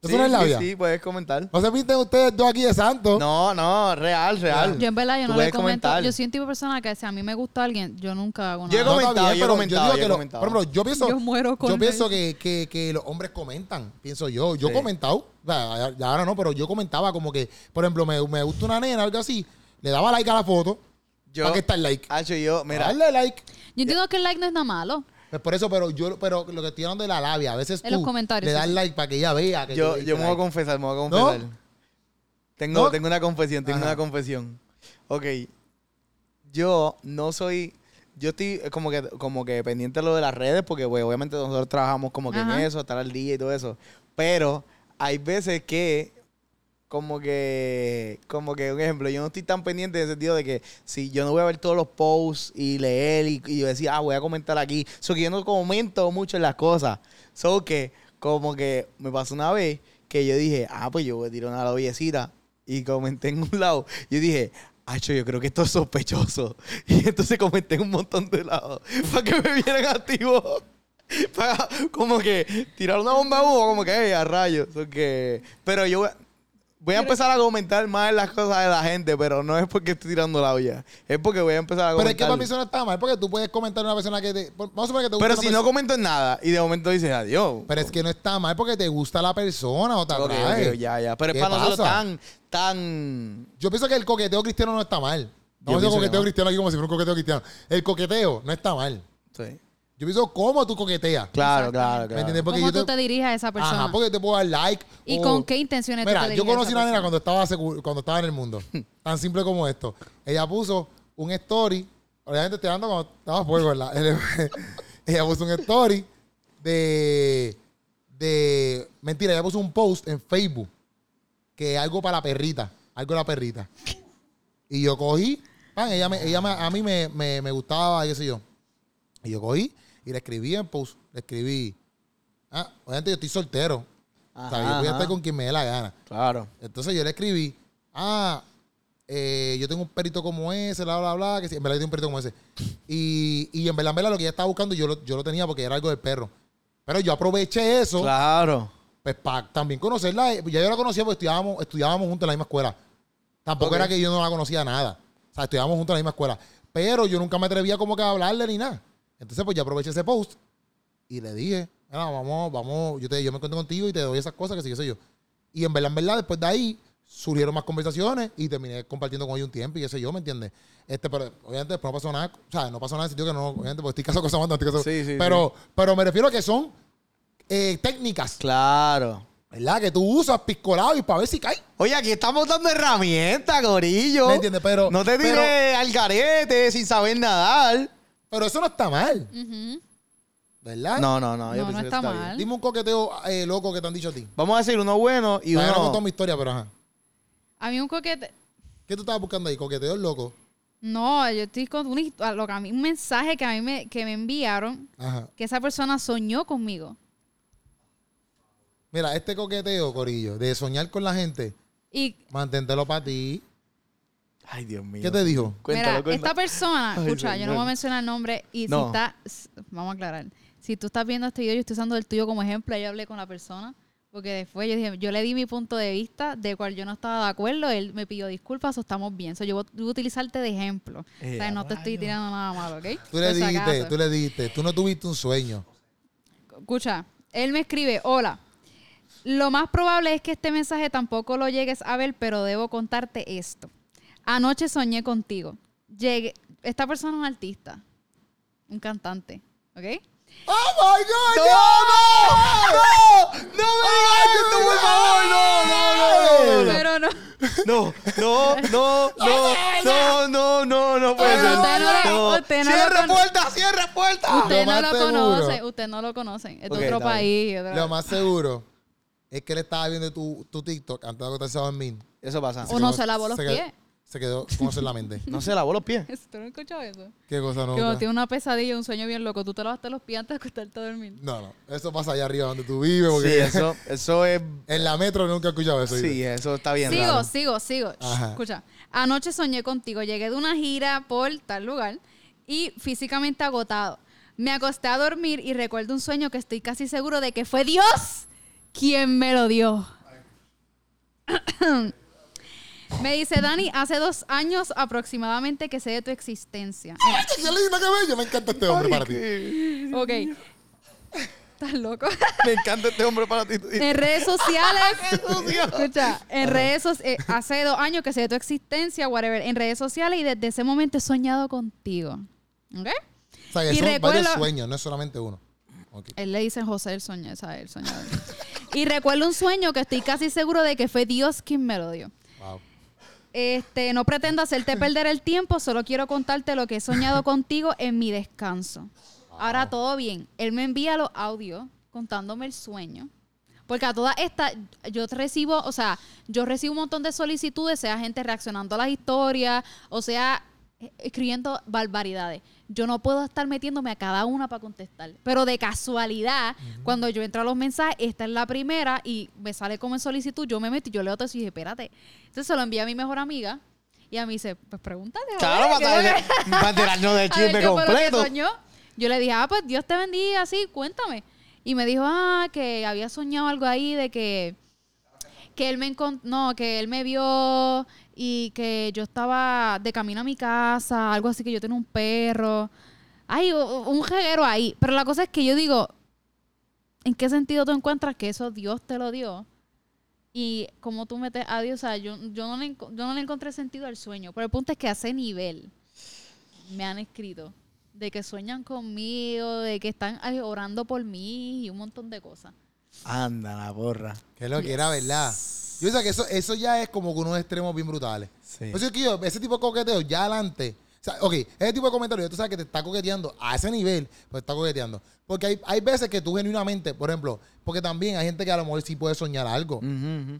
¿Eso Sí, no es labia? sí, puedes comentar. ¿No se pinten ustedes dos aquí de santo? No, no, real, real. yo en verdad yo Tú no le puedes comento. comentar. Yo soy un tipo de persona que si a mí me gusta alguien, yo nunca hago Yo he nada. No, está comentado, bien, yo he pero comentado, digo yo he que lo- comentado. por ejemplo, yo pienso, Yo muero con yo pienso que, que, que los hombres comentan, pienso yo. Yo he Sí. comentado, o sea, ya ahora no, pero yo comentaba como que, por ejemplo, me, me gusta una nena o algo así, le daba like a la foto, Yo, ¿para qué está el like? Hacho, yo, mira, Dale like. Yo entiendo que el like no es nada malo. Pues por eso, pero yo, pero lo que estoy hablando de la labia, a veces En tú los comentarios, le das sí. like para que ella vea que yo, yo me voy a confesar, me voy a ¿No? confesar. Tengo, ¿No? tengo una confesión, tengo Ajá. una confesión. Ok. Yo no soy. Yo estoy como que, como que pendiente de lo de las redes, porque pues, obviamente nosotros trabajamos como que en eso, estar al día y todo eso. Pero hay veces que, como que, como que, un ejemplo, yo no estoy tan pendiente en el sentido de que si yo no voy a ver todos los posts y leer y, decir, ah, voy a comentar aquí. So que yo no comento mucho en las cosas. So que, como que me pasó una vez que yo dije, ah, pues yo voy a tirar una lobiecita y comenté en un lado. Yo dije, Acho, yo creo que esto es sospechoso. Y entonces comenté en un montón de lados para que me vieran activo. Para como que tirar una bomba de humo, como que "Ey, a rayos. Que- pero yo voy a, empezar a comentar más las cosas de la gente, pero no es porque estoy tirando la olla. Es porque voy a empezar a Pero comentar. es que para mí eso no está mal, porque tú puedes comentar a una persona que te. Vamos a suponer que te gusta pero si no comento en nada y de momento dices adiós. Pero es que no está mal porque te gusta la persona o te Ok, atrae. ok, ya, ya. Pero es ¿Qué para nosotros tan, tan. Yo pienso que el coqueteo cristiano no está mal. No que coqueteo no. cristiano aquí como si fuera un coqueteo cristiano. El coqueteo no está mal. Sí. Yo pienso cómo tú coqueteas. Claro, claro, ¿Me claro. entiendes? Porque ¿Cómo yo tú te diriges a esa persona? Ajá, porque te puedo dar like. ¿Y o- con qué intenciones tú Mira, te yo diriges a conocí a una nena cuando estaba, secu- cuando estaba en el mundo. Tan simple como esto. Ella puso un story. Obviamente estoy hablando cuando estaba fuego, ¿verdad? ella puso un story de. de. Mentira, ella puso un post en Facebook. Que algo para la perrita. Algo de la perrita. Y yo cogí. pan, ella me, ella me- a mí me, me, me gustaba, qué sé yo. Y yo cogí y le escribí en post. Le escribí. Ah, obviamente yo estoy soltero. O sea, yo Ajá, voy a ajá. estar con quien me dé la gana. Claro. Entonces yo le escribí, ah, eh, yo tengo un perito como ese, bla, bla, bla, que sí, en verdad yo tengo un perito como ese. Y, y en verdad, en verdad, lo que ella estaba buscando, yo lo, yo lo tenía porque era algo del perro. Pero yo aproveché eso, Claro. pues para también conocerla. eh, Ya yo la conocía porque estudiábamos, estudiábamos juntos en la misma escuela. Tampoco era que yo no la conocía nada. O sea, estudiábamos juntos en la misma escuela. Pero yo nunca me atrevía como que a hablarle ni nada. Entonces, pues yo aproveché ese post y le dije, "Mira, vamos, vamos, yo, te, yo me encuentro contigo y te doy esas cosas que sí, qué sé yo. Y en verdad, en verdad, después de ahí surgieron más conversaciones y terminé compartiendo con ella un tiempo y qué sé yo, ¿me entiendes? Este, pero obviamente después no pasó nada, o sea, no pasó nada en el sentido que no, obviamente, porque estoy casado con Samantha, estoy casado. Sí, sí, pero, pero me refiero a que son eh, técnicas, Claro. ¿verdad? Que tú usas piscolado y para ver si cae. Oye, aquí estamos dando herramientas, gorillo. ¿Me entiendes? Pero- No te tires al garete sin saber nadar. Pero eso no está mal, Ujú. ¿verdad? No, no, no. yo No, pienso no que está bien. mal. Dime un coqueteo eh, loco que te han dicho a ti. Vamos a decir uno bueno y Y no uno. contó mi historia, pero ajá. A mí un coquete... ¿Qué tú estabas buscando ahí? Coqueteo loco. No, yo estoy con una histo- lo que a mí- un mensaje que a mí me, que me enviaron, Ajá. que esa persona soñó conmigo. Mira, este coqueteo, Corillo, de soñar con la gente. Y Y Manténtelo para ti. Ay, Dios mío. ¿Qué te dijo? Cuéntalo, Mira, cuéntalo. esta persona, Ay, escucha, yo no voy a mencionar el nombre y No. si está, s- vamos a aclarar, si tú estás viendo este video, yo estoy usando el tuyo como ejemplo, yo hablé con la persona, porque después yo dije, yo le di mi punto de vista de cual yo no estaba de acuerdo, él me pidió disculpas o estamos bien, so, yo voy voy a utilizarte de ejemplo, Eh, o sea, no te estoy tirando nada malo, ¿ok? Tú le Por si dijiste, acaso. tú le dijiste, tú no tuviste un sueño. Escucha, él me escribe, hola. Lo más probable es que este mensaje tampoco lo llegues a ver, pero debo contarte esto. Anoche soñé contigo. Llegué, esta persona es un artista, un cantante, ¿ok? ¡Oh, my God! ¡No! ¡No! ¡No me digas esto, por favor! ¡No, no, no, no! Pero no. No, no, no, no, no, no, no, no puede Pero ser. usted no lo- usted no ¡Cierra puerta, cierra puerta! Usted no lo seguro- conoce, usted no lo conoce. Es de otro país. Lo más seguro es que él estaba viendo tu, tu TikTok antes de acostarse a dormir. Eso pasa. O no se lavó los pies. Se quedó con eso en la mente. No se lavó los pies. ¿Tú no escuchado eso? ¿Qué cosa no? Que cuando tiene una pesadilla, un sueño bien loco, tú te lavaste los pies antes de acostarte a dormir. No, no. Eso pasa allá arriba donde tú vives. Sí, eso, eso es. en la metro nunca he escuchado eso. Sí, eso está bien. Sigo, raro. sigo, sigo. Ajá. Escucha. Anoche soñé contigo. Llegué de una gira por tal lugar y físicamente agotado. Me acosté a dormir y recuerdo un sueño que estoy casi seguro de que fue Dios quien me lo dio. me dice Dani, hace dos años aproximadamente que sé de tu existencia. ¡Ay, qué linda, qué bello! Me encanta este hombre para ti. Ok. ¿Estás loco? Me encanta este hombre para ti. En redes sociales. escucha, en redes sociales. hace dos años que sé de tu existencia, whatever. En redes sociales y desde ese momento he soñado contigo. ¿Ok? O sea, que Y son recuerdo- varios sueños, no es solamente uno. Él le dice José el ¿sabes? El soñador. y recuerdo un sueño que estoy casi seguro de que fue Dios quien me lo dio. Este, no pretendo hacerte perder el tiempo, solo quiero contarte lo que he soñado contigo en mi descanso. Ahora todo bien. Él me envía los audios contándome el sueño. Porque a todas estas, yo recibo, o sea, yo recibo un montón de solicitudes, sea gente reaccionando a las historias, o sea, eh, escribiendo barbaridades. Yo no puedo estar metiéndome a cada una para contestar. Pero de casualidad, cuando yo entro a los mensajes, esta es la primera y me sale como en solicitud, yo me meto y yo leo todo eso y dije, espérate. Entonces se lo envía a mi mejor amiga y a mí dice, pues pregúntale. Claro, para, ¿qué es lo darle- que- para enterarnos del a ver, chisme ¿qué fue lo que completo. Yo le dije, ah, pues Dios te bendiga, así, cuéntame. Y me dijo, ah, que había soñado algo ahí de que, que él me no, que él me vio y que yo estaba de camino a mi casa, algo así, que yo tenía un perro. Ay, u- u- un jeguero ahí. Pero la cosa es que yo digo, ¿en qué sentido tú encuentras que eso Dios te lo dio? Y como tú metes a Dios, o sea, yo, yo, no le, yo no le encontré sentido al sueño. Pero el punto es que a ese nivel me han escrito de que sueñan conmigo, de que están orando por mí y un montón de cosas. Anda, la borra. Que es lo que era, ¿verdad? Yo sé que eso, eso ya es como que unos extremos bien brutales. Sí. Por eso es que yo, ese tipo de coqueteo, ya adelante. O sea, ok, ese tipo de comentarios, tú sabes que te está coqueteando a ese nivel, pues está coqueteando. Porque hay, hay veces que tú genuinamente, por ejemplo, porque también hay gente que a lo mejor sí puede soñar algo,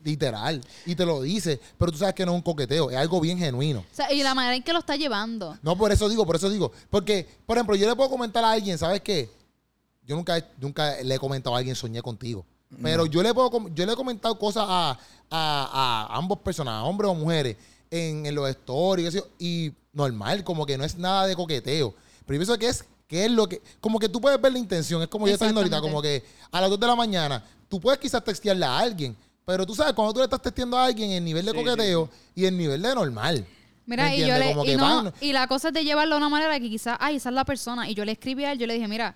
literal, y te lo dice, pero tú sabes que no es un coqueteo, es algo bien genuino. O sea, y la manera en que lo está llevando. No, por eso digo, por eso digo. Porque, por ejemplo, yo le puedo comentar a alguien, ¿sabes qué? Yo nunca, nunca le he comentado a alguien soñé contigo. Pero yo le puedo com- yo le he comentado cosas a, a- a ambos personas, hombres o mujeres, en, en los stories, y normal, como que no es nada de coqueteo. Pero yo pienso que es, que es lo que, como que tú puedes ver la intención, es como yo estoy ahorita, como que a las 2 de la mañana, tú puedes quizás textearle a alguien, pero tú sabes, cuando tú le estás texteando a alguien, el nivel de Sí, coqueteo y el nivel de normal. Mira, ¿Me y yo le, Como y, que no, van- y la cosa es de llevarlo de una manera que quizás, ay, esa es la persona. Y yo le escribí a él, yo le dije, mira,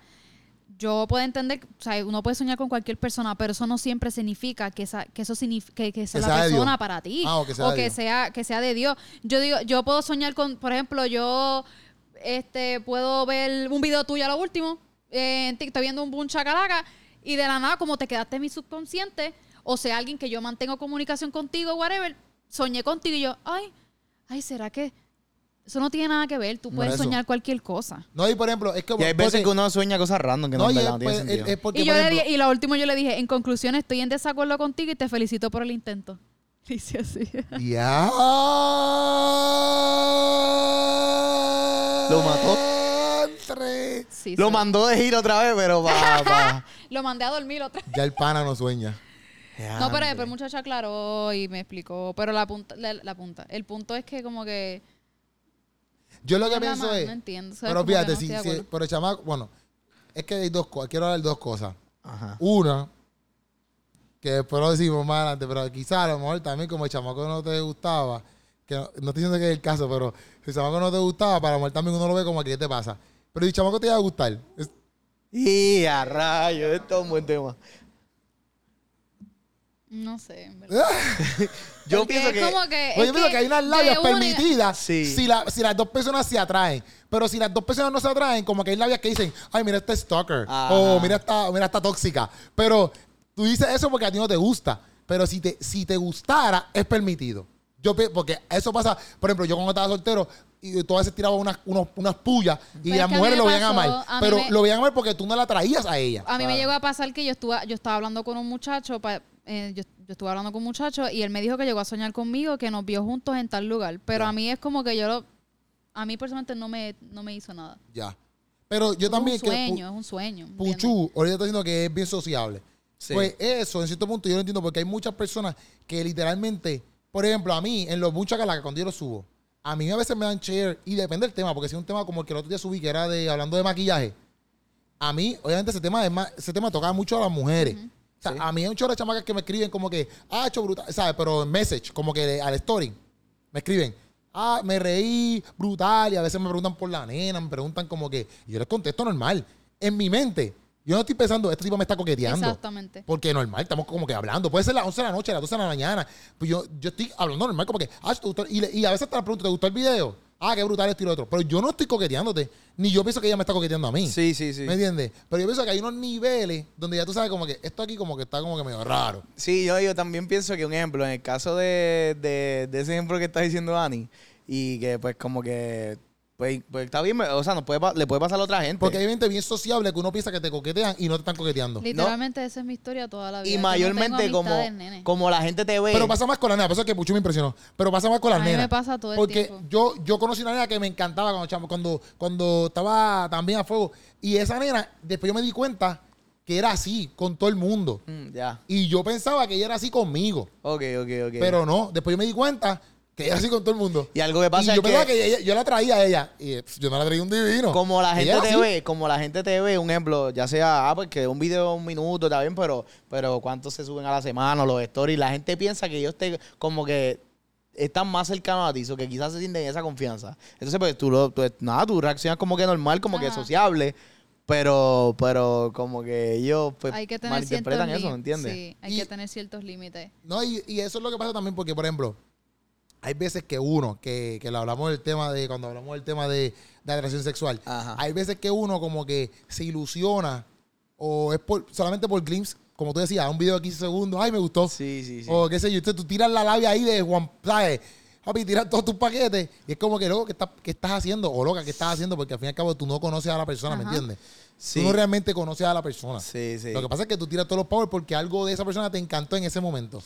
yo puedo entender, o sea, uno puede soñar con cualquier persona, pero eso no siempre significa que esa, que eso significa que, que esa Que la sea persona para ti. Ah, o que sea o que sea, que sea de Dios. Yo digo, yo puedo soñar con, por ejemplo, yo este puedo ver un video tuyo a lo último, eh, en TikTok viendo un boom chacalaca, y de la nada, como te quedaste en mi subconsciente, o sea, alguien que yo mantengo comunicación contigo, whatever, soñé contigo y yo, ay, ay, ¿será que eso no tiene nada que ver? Tú puedes soñar cualquier cosa. No, y por ejemplo, es que... Y hay veces porque- que uno sueña cosas random que no, No, en y verdad es, no tiene pues, sentido. es- es porque, y yo por le dije, y lo último yo le dije, en conclusión, estoy en desacuerdo contigo y te felicito por el intento. Dice así. Ya. Lo mató. Entre. Lo sí. mandó de giro otra vez, pero pa, pa- Lo mandé a dormir otra vez. Ya el pana no sueña. No, pero después el muchacho aclaró y me explicó. Pero la punta, la, la punta. El punto es que como que. Yo lo que pienso es. no entiendo, pero fíjate, no si, si- pero el chamaco, bueno, es que hay dos cosas. Quiero hablar de dos cosas. Ajá. Una, que después lo decimos más adelante, pero quizá a lo mejor también como el chamaco no te gustaba, que no, no estoy diciendo que es el caso, pero si el chamaco no te gustaba, para lo mejor también uno lo ve como que ¿qué te pasa? Pero si el chamaco te iba a gustar. es- Y a rayos, esto es un buen tema. No sé, en verdad. Yo Porque pienso es que. como que. Oye, es pienso que hay unas labias una- permitidas Sí. si, la- si las dos personas se atraen. Pero si las dos personas no se atraen, como que hay labias que dicen, ay, mira esta stalker. Ajá. O mira esta, mira esta tóxica. Pero tú dices eso porque a ti no te gusta. Pero si te, si te gustara, es permitido. Yo porque eso pasa, por ejemplo, yo cuando estaba soltero, y tú a veces tiraba unas, unos- unas pullas y las mujeres lo veían a mal. a Pero me- lo veían a mal porque tú no la traías a ella. A mí me llegó a pasar que yo estuve, yo estaba hablando con un muchacho, pa- eh, yo, yo estuve hablando con un muchacho y él me dijo que llegó a soñar conmigo, que nos vio juntos en tal lugar. Pero a mí es como que yo lo, a mí personalmente no me, no me hizo nada. Ya. Pero yo también es un que sueño, es un sueño. ¿entiendes? Puchu, ahorita está diciendo que es bien sociable. Sí. Pues eso, en cierto punto, yo lo entiendo porque hay muchas personas que literalmente, por ejemplo, a mí, en los muchas que cuando yo lo subo, a mí a veces me dan share y depende del tema, porque si es un tema como el que el otro día subí, que era de hablando de maquillaje, a mí, obviamente, ese tema, es más, ese tema toca mucho a las mujeres. O sea, Sí. a mí hay un chorro de chamacas que me escriben como que, ah, hecho brutal, ¿sabes? Pero en message, como que al story, me escriben, ah, me reí, brutal, y a veces me preguntan por la nena, me preguntan como que, y yo les contesto normal. En mi mente, yo no estoy pensando, este tipo me está coqueteando. Exactamente. Porque normal, estamos como que hablando. Puede ser las 11 de la noche, las 12 de la mañana. Pues yo, yo estoy hablando normal, como que, ah, ¿te gustó? Y, le- y a veces te la pregunto, ¿te gustó el video? Ah, qué brutal esto y lo otro. Pero yo no estoy coqueteándote, ni yo pienso que ella me está coqueteando a mí. Sí, sí, sí. ¿Me entiendes? Pero yo pienso que hay unos niveles donde ya tú sabes como que esto aquí como que está como que medio raro. Sí, yo, yo también pienso que un ejemplo, en el caso de, de, de ese ejemplo que está diciendo Dani, y que pues como que, pues, pues está bien, o sea, puede, pa- le puede pasar a otra gente. Porque hay gente bien sociable que uno piensa que te coquetean y no te están coqueteando. Literalmente esa es mi historia toda la vida. y Yo no mayormente como, nene. como la gente te ve. Pero pasa más con la nena, por eso es que Puchu me impresionó. Pero pasa más con las A mí me nenas. pasa todo el Porque tiempo. yo, yo conocí una nena que me encantaba cuando, chamo- cuando, cuando estaba también a fuego. Y esa nena, después yo me di cuenta que era así con todo el mundo. Mm, ya. Y yo pensaba que ella era así conmigo. Ok, ok, ok. Pero no, después yo me di cuenta que ella era así con todo el mundo. y algo que pasa y es yo que, pensaba que ella- yo la traía a ella. Y yo no la traía un divino. como la gente Ella era te así. ve, como la gente te ve, un ejemplo, ya sea, ah, porque un video de un minuto está bien, pero, pero cuántos se suben a la semana, los stories, la gente piensa que ellos te, como que están más cercanos a ti, o que quizás se sienten esa confianza. Entonces, pues tú, lo, tú- nada, tú reaccionas como que normal, como que Ajá. sociable, pero, pero como que ellos pues, hay que tener ciertos malinterpretan eso, ¿me entiendes? Sí, hay Y- que tener ciertos límites. No, y, y eso es lo que pasa también porque, por ejemplo, hay veces que uno, que, que lo hablamos del tema de, cuando hablamos del tema de, de atracción sexual, Ajá. hay veces que uno como que se ilusiona o es por, solamente por glimpse, como tú decías, un video de 15 segundos, ay, me gustó. Sí, sí, sí. O qué sé yo, usted, tú tiras la labia ahí de Juan, ¿sabes? Papi, tiras todos tus paquetes y es como que, loco, ¿qué, estás- qué estás haciendo? O loca, ¿qué estás haciendo? Porque al fin y al cabo tú no conoces a la persona, ¿me entiendes? Sí. Tú no realmente conoces a la persona. Sí, sí. Lo que pasa es que tú tiras todos los power porque algo de esa persona te encantó en ese momento.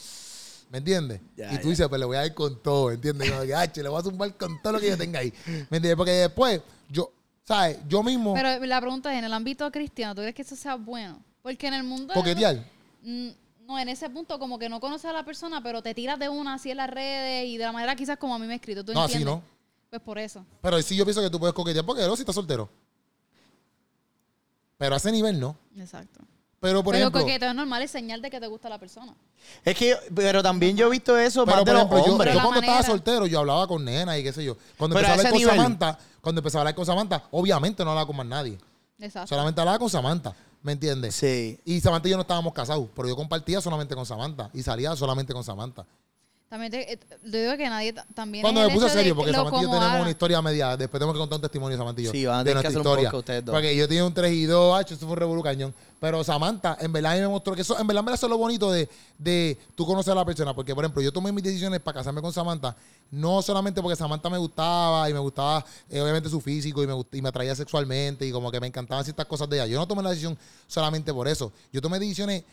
¿Me entiendes? Ya, y tú ya. dices, pues le voy a dar con todo, ¿entiendes? Como que, "Ah, che, le voy a zumbar con todo lo que yo tenga ahí. ¿Me entiendes? Porque después, yo, ¿sabes? Yo mismo, Pero la pregunta es, en el ámbito cristiano, ¿tú crees que eso sea bueno? Porque en el mundo... coquetear. Mm, No, en ese punto como que no conoces a la persona, pero te tiras de una así en las redes y de la manera quizás como a mí me he escrito. ¿Tú No, así no. Pues por eso. Pero sí yo pienso que tú puedes coquetear porque no, si estás soltero. Pero a ese nivel no. Exacto. Pero, por pero ejemplo, coqueteo es normal, es señal de que te gusta la persona. Es que, pero también yo he visto eso pero, más por los ejemplo yo, hombres. yo la cuando estaba soltero, yo hablaba con nena y qué sé yo. Cuando Pero empecé a a hablar ese con nivel. Samantha, cuando empecé a hablar con Samantha, obviamente no hablaba con más nadie. Exacto. Solamente hablaba con Samantha. ¿Me entiendes? Sí. Y Samantha y yo no estábamos casados, pero yo compartía solamente con Samantha y salía solamente con Samantha. También te, eh, digo que nadie ta- también Cuando me puse serio, que porque lo Samantha y yo tenemos una historia media. Después tenemos que contar un testimonio, Samantha y yo. Sí, van a de tener que nuestra hacer un historia. podcast ustedes dos. Porque yo tenía un 3 y 2, hacho, eso fue un revolú cañón. Pero Samantha, en verdad, a mí me mostró que eso, en verdad, verdad, eso es lo bonito de, de tú conocer a la persona. Porque, por ejemplo, yo tomé mis decisiones para casarme con Samantha, no solamente porque Samantha me gustaba y me gustaba, eh, obviamente, su físico y me, y me atraía sexualmente y como que me encantaban ciertas cosas de ella. Yo no tomé la decisión solamente por eso. Yo tomé decisiones,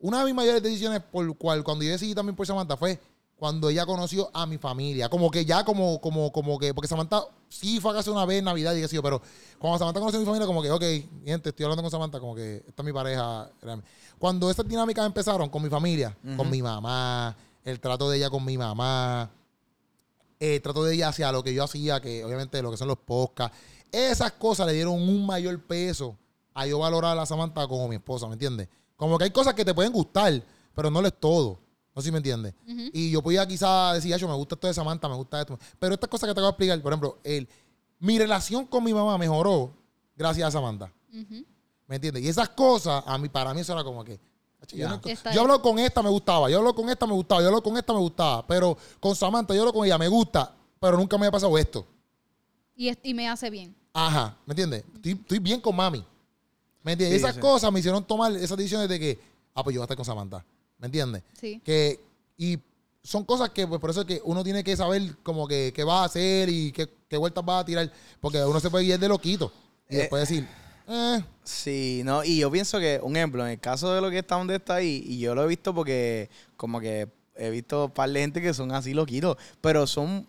una de mis mayores decisiones por cual, cuando yo decidí también por Samantha fue cuando ella conoció a mi familia. Como que ya como, como, como que, porque Samantha sí fue a casa una vez en Navidad y qué sé yo, pero cuando Samantha conoció a mi familia, como que, ok, gente, estoy hablando con Samantha, como que esta es mi pareja. Cuando esas dinámicas empezaron con mi familia, con mi mamá, el trato de ella con mi mamá, el trato de ella hacia lo que yo hacía, que obviamente lo que son los podcasts, esas cosas le dieron un mayor peso a yo valorar a Samantha como mi esposa, ¿me entiendes? Como que hay cosas que te pueden gustar, pero no lo es todo. No sé si me entiendes. Y yo podía quizás decir, yo me gusta esto de Samantha, me gusta esto. Pero estas cosas que te voy a explicar, por ejemplo, el, mi relación con mi mamá mejoró gracias a Samantha. ¿Me entiendes? Y esas cosas, a mí, para mí eso era como que... Yo, no- hablo con esta, me gustaba. Yo hablo con esta, me gustaba. Yo hablo con esta, me gustaba. Pero con Samantha, yo hablo con ella, me gusta. Pero nunca me había pasado esto. Y, es- y me hace bien. Ajá, ¿me entiendes? Estoy, estoy bien con mami. ¿Me entiendes? Sí, esas sí. cosas me hicieron tomar esas decisiones de que, ah, pues yo voy a estar con Samantha. ¿Me entiendes? Sí. Que, y son cosas que, pues por eso es que uno tiene que saber como que qué va a hacer y qué, qué vueltas va a tirar. Porque uno se puede ir de loquito. Y Eh, después decir, eh, Sí, no, y yo pienso que, un ejemplo, en el caso de lo que está donde está ahí, y yo lo he visto porque como que he visto un par de gente que son así loquitos, pero son,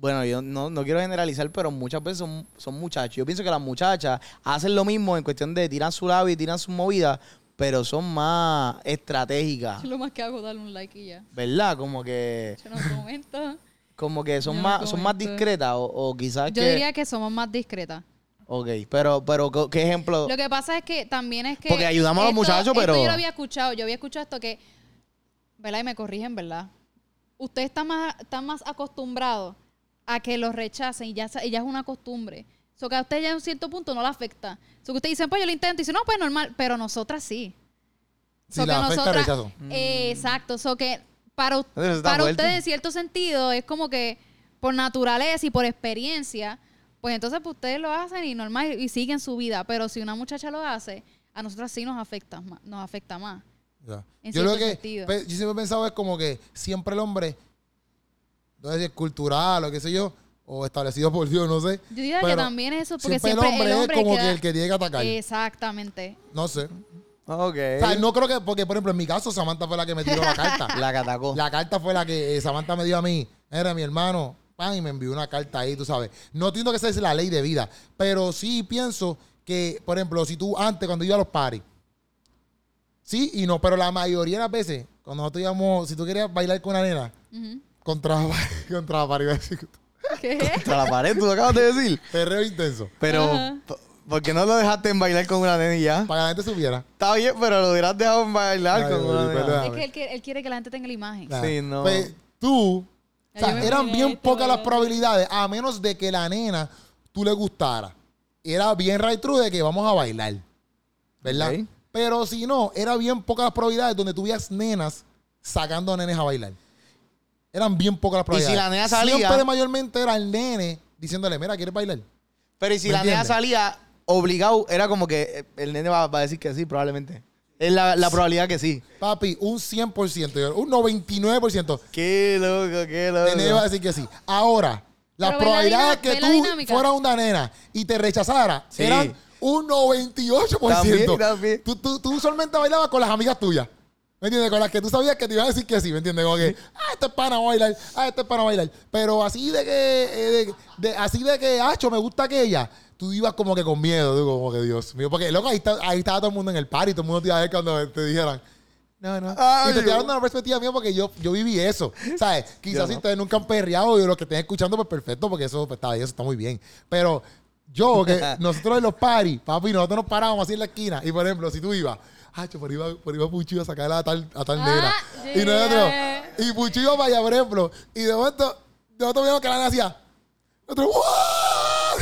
bueno, yo no, no quiero generalizar, pero muchas veces son, son muchachos. Yo pienso que las muchachas hacen lo mismo en cuestión de tiran su labio y tiran sus movidas, pero son más estratégicas, Yo lo más que hago es darle un like y ya. ¿verdad? Como que, Yo no comento. como que son más, son más discretas o, o quizás Yo que... diría que somos más discretas. Ok, pero, pero ¿qué ejemplo? Lo que pasa es que también es que. Porque ayudamos a los muchachos, pero- Esto yo lo había escuchado. Yo había escuchado esto que. ¿Verdad? Y me corrigen, ¿verdad? Usted está más, está más acostumbrado a que los rechacen y ya, y ya es una costumbre. So que a usted ya en un cierto punto no le afecta. So que usted dice, pues yo lo intento. Y dice, no, pues normal. Pero nosotras sí. si So la que afecta nosotras- rechazo. Eh, exacto. So que para, para fuerte. usted, en cierto sentido, es como que por naturaleza y por experiencia, pues entonces pues, ustedes lo hacen y normal y siguen su vida. Pero si una muchacha lo hace, a nosotras sí nos afecta, más- nos afecta más. Ya. En Yo lo cierto que sentido. yo siempre he pensado es como que siempre el hombre, no sé si es cultural o qué sé yo, o establecido por Dios, no sé. Yo diría que pero también es eso, porque siempre, siempre, el hombre, es como que el que tiene que atacar. Exactamente. No sé. Ok. O sea, no creo que, porque por ejemplo en mi caso Samantha fue la que me tiró la carta. La que atacó. La carta fue la que eh, Samantha me dio a mí. Era mi hermano. Pan, y me envió una carta ahí, tú sabes. No entiendo que esa es la ley de vida. Pero sí pienso que, por ejemplo, si tú antes, cuando iba a los paris, sí y no, pero la mayoría de las veces, cuando nosotros íbamos, si tú querías bailar con una nena, Ujú. contra, contra la ¿Qué? Contra la pared, tú lo acabas de decir. perreo intenso. Pero, Ajá. ¿por qué no lo dejaste en bailar con una nena y ya? Para que la gente supiera. Está bien, pero lo hubieras dejado en bailar Ay, con una nena. Es que él quiere, él quiere que la gente tenga la imagen. Sí, no. Pues tú, o Ya, sea, yo me eran imaginé bien esto, pocas las ¿verdad? probabilidades, a menos de que la nena tú le gustara. Era bien right true de que vamos a bailar. ¿Verdad? Ok. Pero si no, era bien pocas las probabilidades donde tuvías nenas sacando a nenes a bailar. Eran bien pocas las Y probabilidades. si la nena salía- Siempre mayormente era el nene diciéndole, mira, ¿quieres bailar? Pero y si ¿Me la nena salía obligado, era como que eh, el nene va, va a decir que sí, probablemente. Es la, la probabilidad que sí. Papi, un 100%, yo- un 99% Qué loco, qué de nene va a loco. decir que sí. Ahora, la Pero ve la probabilidad de dina- que tú dinámica. fueras una nena y te rechazara Sí. eran un 98%. También, también. Tú, tú, tú usualmente bailabas con las amigas tuyas. ¿Me entiendes? Con las que tú sabías que te iban a decir que sí, ¿me entiendes? Como que, ah, este es para bailar, ah, este es para bailar. Pero así de que, eh, de, de- así de que, hacho, me gusta aquella, tú ibas como que con miedo, tú como que, Dios mío. Porque, loco, ahí, está- ahí estaba todo el mundo en el party, todo el mundo te iba a ver cuando te dijeran, no, no. Ay, y te estoy hablando de una perspectiva mía porque yo, yo viví eso. ¿Sabes? Quizás si no. ustedes nunca han perreado y los que estén escuchando, pues perfecto, porque eso pues, está, eso está muy bien. Pero yo, que nosotros en los parties, papi, nosotros nos parábamos así en la esquina. Y por ejemplo, si tú ibas, hacho, por iba, por iba a sacar a tal, a tal Ah, nena. Y nosotros, y Pucho iba para allá, por ejemplo. Y de momento, nosotros veíamos que la nena hacía, nosotros, ¡ah!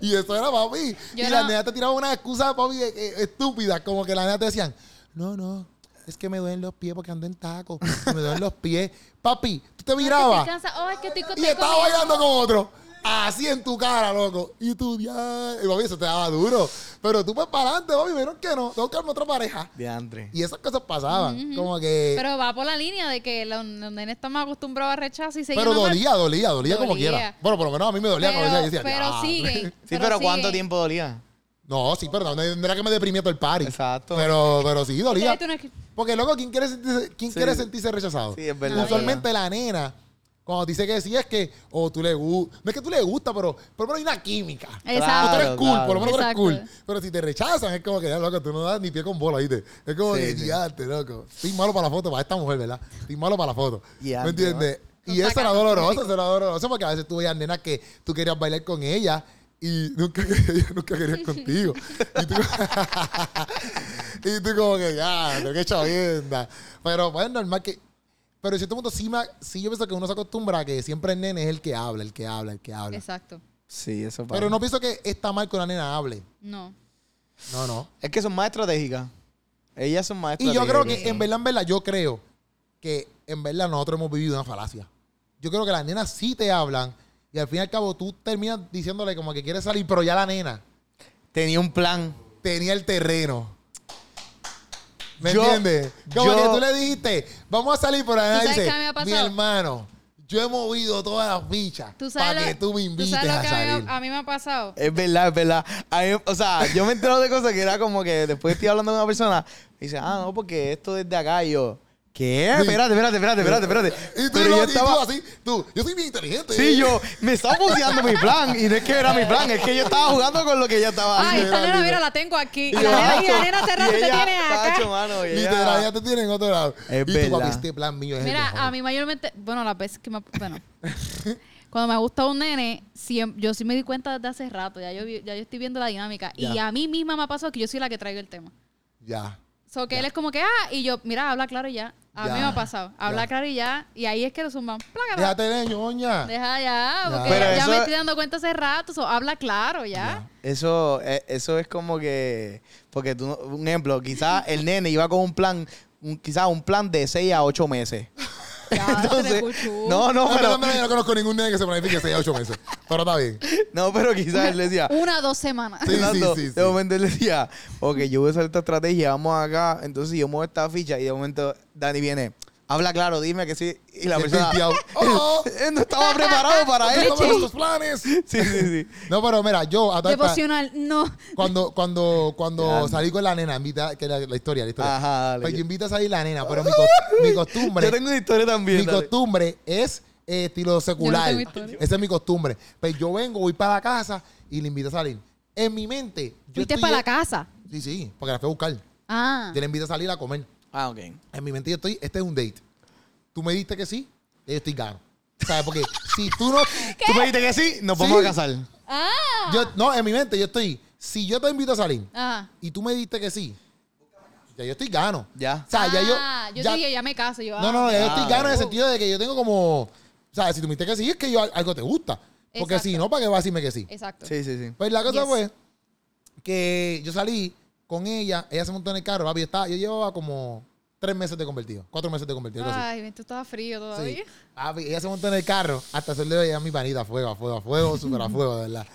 Y eso era papi. Yo y la no- nena te tiraba una excusa, papi, de que- estúpida. Como que la nena te decían, no, no, es que me duelen los pies porque ando en taco. me duelen los pies. Papi, tú te mirabas. Oh, es que estoy y estaba bailando con otro. Así en tu cara, loco. Y tú, ya. Y papi, eso te daba duro. Pero tú pues para adelante, papi, menos que no. Tengo que darme otra pareja. Diantre. Y esas cosas pasaban. Como que. Pero, Pero va por la línea de que los, los nenes están más acostumbrados a rechazo y seguir normal. dolía, dolía, dolía, como Dolía. quiera. Bueno, por lo menos a mí me dolía Pero, decía, decía, pero siguen. Sí, pero, ¿cuánto siguen. tiempo dolía? No, sí, perdón. No era que me deprimía todo el party. Exacto. Pero, pero sí, dolía. Porque, loco, ¿quién quiere sentirse, quién Sí. quiere sentirse rechazado? Sí, es verdad. Usualmente la nena, cuando dice que sí, es que, o tú le gusta, no es que tú le gusta, pero por lo menos hay una química. Exacto. tú eres cool, claro. por lo menos tú eres cool. Pero si te rechazan, es como que ya, loco, tú no das ni pie con bola, ¿viste? Es como Sí, que, sí. ya, loco. Estoy malo para la foto, para esta mujer, ¿verdad? Estoy malo para la foto. ¿Me entiendes? ¿no? Y eso era doloroso, eso era doloroso, porque a veces tú veías nenas que tú querías bailar con ella y nunca, ella nunca querías contigo. Y tú, y tú como que, ya, qué chavienda. Pero pues es normal que... Pero en cierto punto sí, me- sí yo pienso que uno se acostumbra a que siempre el nene es el que habla, el que habla, el que habla. Exacto. Sí, eso pasa. Pero no pienso que está mal que una nena hable. No. No, no. Es que son más estratégicas. Ellas son más Y yo estratégicas. creo que en verdad, en verdad, yo creo que en verdad nosotros hemos vivido una falacia. Yo creo que las nenas sí te hablan y al fin y al cabo tú terminas diciéndole como que quieres salir, pero ya la nena Tenía un plan. tenía el terreno. ¿Me Yo- entiendes? Como yo- que tú le dijiste, vamos a salir, nena sabes dice, qué me ha mi hermano, yo he movido todas las fichas ¿Tú sabes para lo- que tú me invites sabes lo a que a mí me- salir. A mí me ha pasado. Es verdad, es verdad. A mí- o sea, yo me entero de cosas que era como que después estoy hablando con una persona y dice, ah, no, porque esto desde acá y yo. ¿Qué? Sí. Espérate, espérate, espérate, espérate, espérate. Y tú, Pero no, yo y tú estaba. así, tú, yo soy bien inteligente. Sí, yo me estaba buceando mi plan. Y no es que era mi plan, es que yo estaba jugando con lo que ella estaba Ay, haciendo. esta mira, nena, mira. la tengo aquí. Y Y la nena, y la rato te ella, tiene acá. "Tacho, mano", y ella- Literal, ya te tienen en otro lado. Es y tú, papi, verdad. este plan mío es Mira, a mí mayormente, bueno, las veces que me, bueno, cuando me gusta un nene, siem- yo sí me di cuenta desde hace rato, ya yo, ya yo estoy viendo la dinámica. Y a mí misma me ha pasado que yo soy la que traigo el tema. Ya. So que él es como que, ah, y yo, mira, habla claro y ya. A Ya. mí me ha pasado. Habla Ya. claro y ya. Y ahí es que lo zumban. Plácata. Déjate de ñoña. Deja ya, porque Pero ya, eso- me estoy dando cuenta hace rato. so, habla claro ya. Ya. Eso, eh, eso es como que. Porque tú, no- un ejemplo, quizás el nene iba con un plan, un, quizás un plan de 6 a 8 meses. Ya, Entonces, se escuchó. no, no, No, pero, pero, yo no conozco ningún nene que se planifique 6 a 8 meses. Pero está bien. no, pero quizás él decía. Una, dos semanas. Sí, Exacto. sí, sí, De sí. momento él decía, ok, yo voy a hacer esta estrategia, vamos acá, entonces yo muevo esta ficha y de momento Dani viene, habla claro, dime que sí. Y la persona, "Oh, él no estaba preparado para ¿qué esto. comen estos planes? Sí, sí, sí. No, pero mira, yo a Devocional, no. cuando, cuando, cuando salí con la nena, invita, que la, la historia, la historia. Ajá, dale. Pues yo invito a salir la nena, pero mi, co- mi costumbre, Yo tengo una historia también. mi dale. costumbre es eh, estilo secular. Esa es mi costumbre. Pues yo vengo, voy para la casa y le invito a salir. En mi mente, yo Fuiste para la casa. Sí, sí, porque la fui a buscar. Ah. Yo le invito a salir a comer. Ah, ok. En mi mente yo estoy, este es un date. Tú me diste que sí, yo estoy gano. ¿Sabes? Porque si tú no... Tú me dijiste que sí, nos vamos Sí. a casar. Ah. Yo, no, en mi mente yo estoy... Si yo te invito a salir Ajá. y tú me diste que sí, ya yo estoy gano. Ya. O sea, ya yo... Ah, yo ya- dije, ya me caso. Yo, no, ah, no, ya yo Ah, estoy gano en el sentido de que yo tengo como... O sea, si tú me diste que sí, es que yo algo te gusta. Porque Exacto. si no, ¿para qué vas a decirme que sí? Exacto. Sí, sí, sí. Pues la cosa Yes. fue que yo salí con ella, ella se montó en el carro, papi, yo, estaba, yo llevaba como tres meses de convertido, cuatro meses de convertido. algo así. Ay, tú estabas frío todavía. Sí. Papi, ella se montó en el carro, hasta hacerle ella mi panita a fuego, a fuego, a fuego, súper a fuego, de verdad.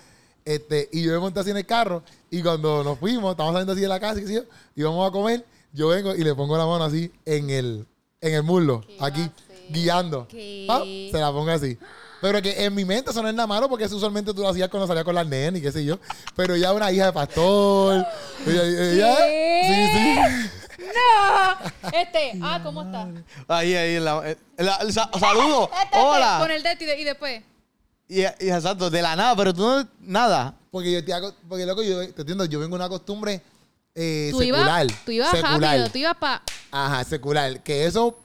Este, y yo me monté así en el carro, y cuando nos fuimos, estábamos saliendo así de la casa, y yo, íbamos a comer, yo vengo y le pongo la mano así en el, en el muslo, ¿Qué aquí, guiando. Se la pongo así. Pero que en mi mente eso no es nada malo porque eso usualmente tú lo hacías cuando salías con las nenas y qué sé yo. Pero ya una hija de pastor. Ella, ella- ¿Qué? No. Este, ah, ¿cómo está? Ahí, ahí, en la, la- el sa- saludo. Este, Hola. Con el de- y después. Y, y exacto, de la nada, pero tú no, nada. Porque yo te hago, porque loco, yo te entiendo, yo vengo una costumbre eh, Tú secular. ibas, tú ibas secular. rápido, tú ibas para... Ajá, secular. Que eso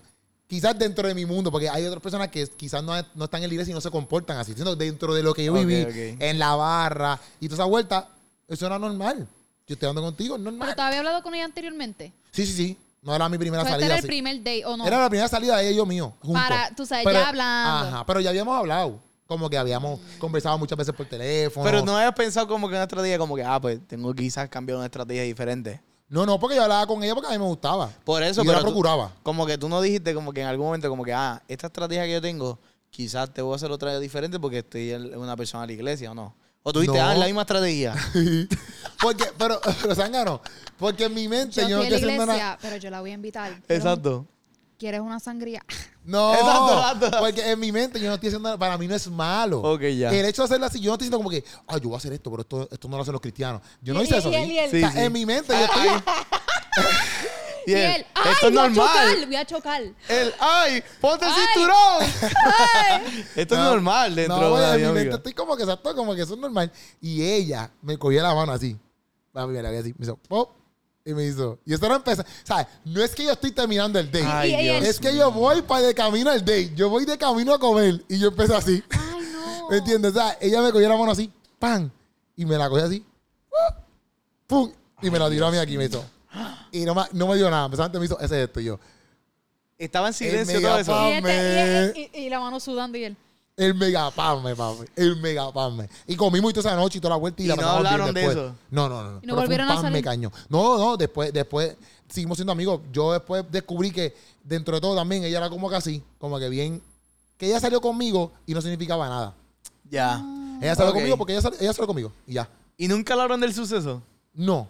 quizás dentro de mi mundo, porque hay otras personas que quizás no, no están en la iglesia y no se comportan así. Sino dentro de lo que yo viví, en la barra y toda esa vuelta, eso era normal. Yo estoy hablando contigo, es normal. Pero te había hablado con ella anteriormente. Sí, sí, sí. No era mi primera salida. era el así. primer date, ¿o no? Era la primera salida de ella y yo mío. Juntos. Para, tú sabes, ya hablando. Ajá, pero ya habíamos hablado. Como que habíamos conversado muchas veces por teléfono. Pero no habías pensado como que una estrategia, como que, ah, pues tengo quizás cambiar una estrategia diferente. No, no, porque yo hablaba con ella porque a mí me gustaba. Por eso, y yo pero la tú- procuraba. Como que tú no dijiste como que en algún momento como que, ah, esta estrategia que yo tengo, quizás te voy a hacer otra diferente porque estoy en una persona de la iglesia o no. O tú dijiste, No. ah, es la misma estrategia. porque, pero, pero Zángano, porque en mi mente Yo yo, no fui a la estoy haciendo iglesia, nada. pero yo la voy a invitar. ¿Quieres un- Exacto. ¿Quieres una sangría? No, Exacto, exacto. porque en mi mente yo no estoy haciendo nada. Para mí no es malo. Ok, ya. El hecho de hacerlo así, yo no estoy diciendo como que, ah, yo voy a hacer esto, pero esto, esto no lo hacen los cristianos. Yo no Y- hice y- eso. y ¿sí? él- y él- O sea, Sí, sí. En mi mente yo estoy. Y él, él, ¡ay, esto es voy a normal. chocar! Voy a chocar. Él, ¡ay! ¡Ponte el Ay. cinturón! Ay. Esto es No, normal dentro no, de una en mi mente estoy como que exacto, como que eso es normal. Y ella me cogía la mano así. La vi así. Me hizo pop. Y me hizo. Y esto no empezó. ¿Sabes? No es que yo estoy terminando el date. Ay, Dios es que yo voy para de camino al date. Yo voy de camino a comer. Y yo empecé así. Ay, no. ¿Me entiendes? O sea, ella me cogió la mano así. ¡Pam! Y me la cogió así. ¡Pum! Y me la tiró a mí aquí me hizo. Y no me, no me dio nada. Empezando me hizo ese esto y yo. Estaba en silencio todo eso. Y, este- y- y- y- y la mano sudando y él. El megapalme, papi. El megapalme. Y comimos y toda esa noche y toda la vuelta y, ¿Y la no bien hablaron de después. eso? No, no, no. ¿Y no Pero fue volvieron un a salir? No, no. Después, después seguimos siendo amigos. Yo después descubrí que dentro de todo también ella era como que así, como que bien. Que ella salió conmigo y no significaba nada. Ya. Ella salió Ok. conmigo porque ella, sal- ella salió conmigo y ya. ¿Y nunca hablaron del suceso? No.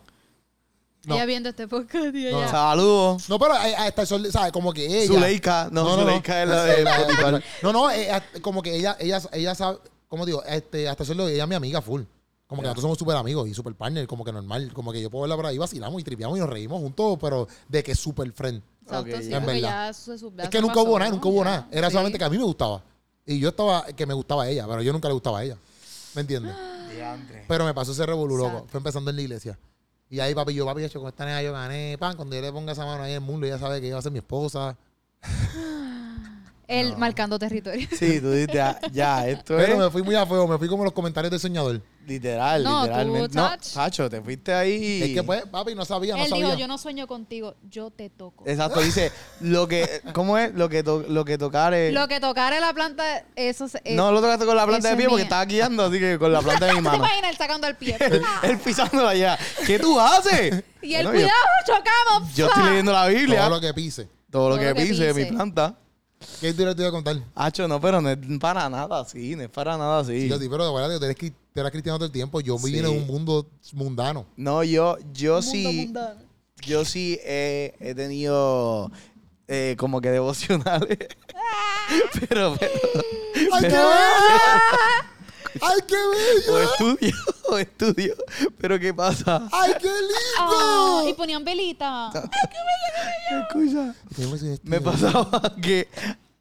No. Ella viendo este podcast y No, ella. no. Saludos. No, pero eh, hasta el sol, ¿sabes? Como que ella. Zuleika. No, Zuleika es la de Spotify. No, no, eh, eh, como que ella, ella, ella sabe, como digo, este, hasta solo ella es mi amiga full. Como que nosotros somos súper amigos y súper partner, como que normal. Como que yo puedo verla por ahí, vacilamos y tripeamos y nos reímos juntos, pero de que súper friend. Exacto, Ok, sí, ya. En porque verdad. ya se ya Es que se nunca pasó, hubo nada, ¿no? nunca hubo Ya. nada. Era Sí. solamente que a mí me gustaba. Y yo estaba, que me gustaba a ella, pero yo nunca le gustaba a ella. ¿Me entiendes? Diantre. Pero me pasó ese revolú, loco. Fue empezando en la iglesia. Y ahí, papi, yo, papi, hecho con esta nena yo gané. Pan, cuando yo le ponga esa mano ahí en el mundo, ella sabe que ella va a ser mi esposa. Él No. marcando territorio. Sí, tú dices, ya, ya, esto Pero es me fui muy a fuego, me fui como los comentarios del soñador. literal, No, tú, literalmente. No, Tach. Tacho, te fuiste ahí. Es que pues, papi, no sabía, no Él sabía. dijo, yo no sueño contigo, yo te toco. Exacto, dice, lo que, ¿cómo es? Lo que, to- lo que tocare. Lo que tocare la planta, eso se... no lo tocaste con la planta de es pie porque estaba guiando, así que con la planta de mi ¿Te mano. imaginas él sacando el pie? él pisándola allá. ¿Qué tú haces? y él, Bueno, yo- cuidado, chocamos. Yo, estoy leyendo la Biblia. Todo lo que pise. Todo lo Todo que lo que pise de mi pise. planta. ¿Qué le te iba a contar? Hacho, no, pero no es para nada así, no es para nada así. Yo sí, pero de verdad, tú eres, eres cristiano todo el tiempo. Yo Sí. viví en un mundo mundano. No, yo, yo Mundo sí, mundano. yo sí he, he tenido eh, como que devocionales. pero, pero, ¡Ay, qué bello! ¡Ay, qué o bello! estudio, o estudio. Pero ¿qué pasa? ¡Ay, qué Ah, y lindo! ponían velita. Escucha, Tenemos este- me pasaba que